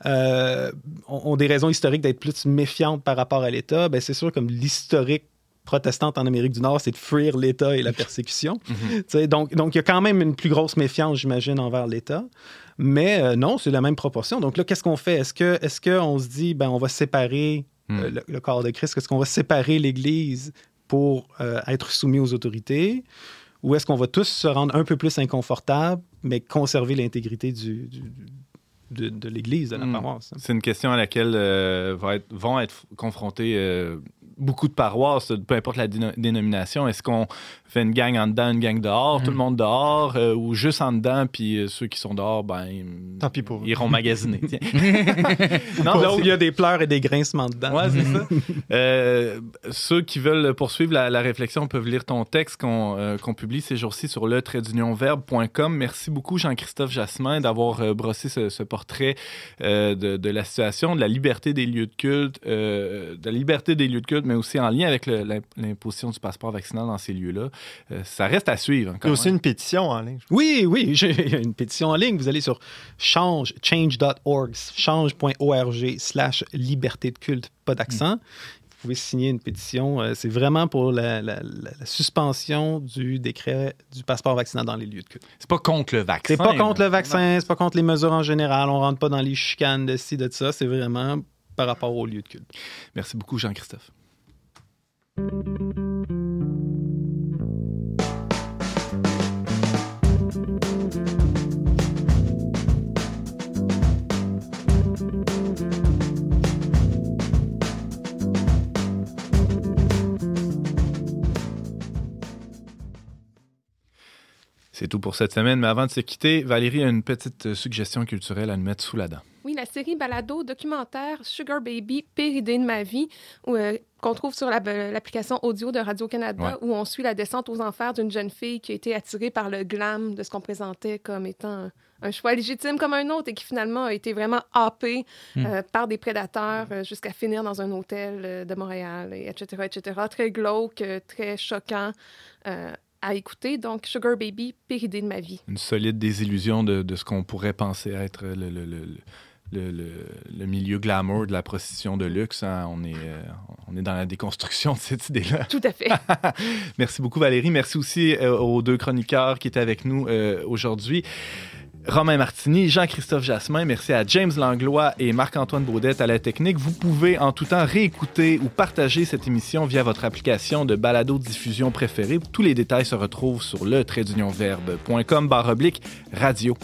euh, ont, des raisons historiques d'être plus méfiantes par rapport à l'État, ben c'est sûr comme l'historique protestante en Amérique du Nord, c'est de fuir l'État et la persécution. Mhm. Tu sais, donc, donc, il y a quand même une plus grosse méfiance, j'imagine, envers l'État. Mais euh, non, c'est la même proportion. Donc là, qu'est-ce qu'on fait? Est-ce que, est-ce qu'on se dit, ben, on va séparer Hmm. euh, le, le corps de Christ? Est-ce qu'on va séparer l'Église pour être soumis aux autorités? Ou est-ce qu'on va tous se rendre un peu plus inconfortables, mais conserver l'intégrité du, du- de, de l'Église, de la Hmm. paroisse? C'est une question à laquelle euh, va être- vont être confrontés euh, beaucoup de paroisses, peu importe la déno- dénomination. Est-ce qu'on fait une gang en dedans, une gang dehors, tout le monde dehors, euh, ou juste en dedans, puis euh, ceux qui sont dehors, ben, Tant pis pour ils iront magasiner. *laughs* Non, là où il y a des pleurs et des grincements dedans. Ouais, c'est ça. *laughs* Euh, ceux qui veulent poursuivre la, la réflexion peuvent lire ton texte qu'on publie ces jours-ci sur le traitdunionverbe.com. Merci beaucoup, Jean-Christophe Jasmin, d'avoir brossé ce, ce portrait de, de la situation, de la liberté des lieux de culte, de la liberté des lieux de culte, mais aussi en lien avec l'imposition du passeport vaccinal dans ces lieux-là. Euh, ça reste à suivre. Il y a aussi une pétition en ligne. Oui, oui, j'ai *laughs* une pétition en ligne. Vous allez sur change, change.org, change.org slash liberté de culte, pas d'accent. Vous pouvez signer une pétition. Euh, C'est vraiment pour la, la- la- la suspension du décret du passeport vaccinal dans les lieux de culte. C'est pas contre le vaccin. C'est pas contre le vaccin, c'est pas contre les mesures en général. On rentre pas dans les chicanes de ci, de ça. C'est vraiment par rapport aux lieux de culte. Merci beaucoup, Jean-Christophe. C'est tout pour cette semaine, mais avant de se quitter, Valérie a une petite suggestion culturelle à nous mettre sous la dent. Oui, la série balado documentaire Sugar Baby, pire idée de ma vie, où, euh, qu'on trouve sur la- l'application audio de Radio-Canada, où on suit la descente aux enfers d'une jeune fille qui a été attirée par le glam de ce qu'on présentait comme étant un, un choix légitime comme un autre et qui finalement a été vraiment happée euh, par des prédateurs euh, jusqu'à finir dans un hôtel euh, de Montréal, et etc., etc. Très glauque, euh, très choquant euh, à écouter. Donc, Sugar Baby, pire idée de ma vie. une solide désillusion de, de ce qu'on pourrait penser être le, le- le- le- le- le milieu glamour de la prostitution de luxe. hein. On, est, euh, on est dans la déconstruction de cette idée-là. Tout à fait. *laughs* Merci beaucoup, Valérie. Merci aussi euh, aux deux chroniqueurs qui étaient avec nous euh, aujourd'hui. Romain Martini, Jean-Christophe Jasmin, merci à James Langlois et Marc-Antoine Baudette à la technique. Vous pouvez en tout temps réécouter ou partager cette émission via votre application de balado diffusion préférée. Tous les détails se retrouvent sur le traitdunionverbe.com barre oblique radio.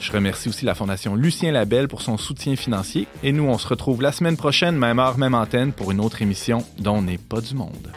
Je remercie aussi la Fondation Lucien Labelle pour son soutien financier. Et nous, on se retrouve la semaine prochaine, même heure, même antenne, pour une autre émission dont n'est pas du monde.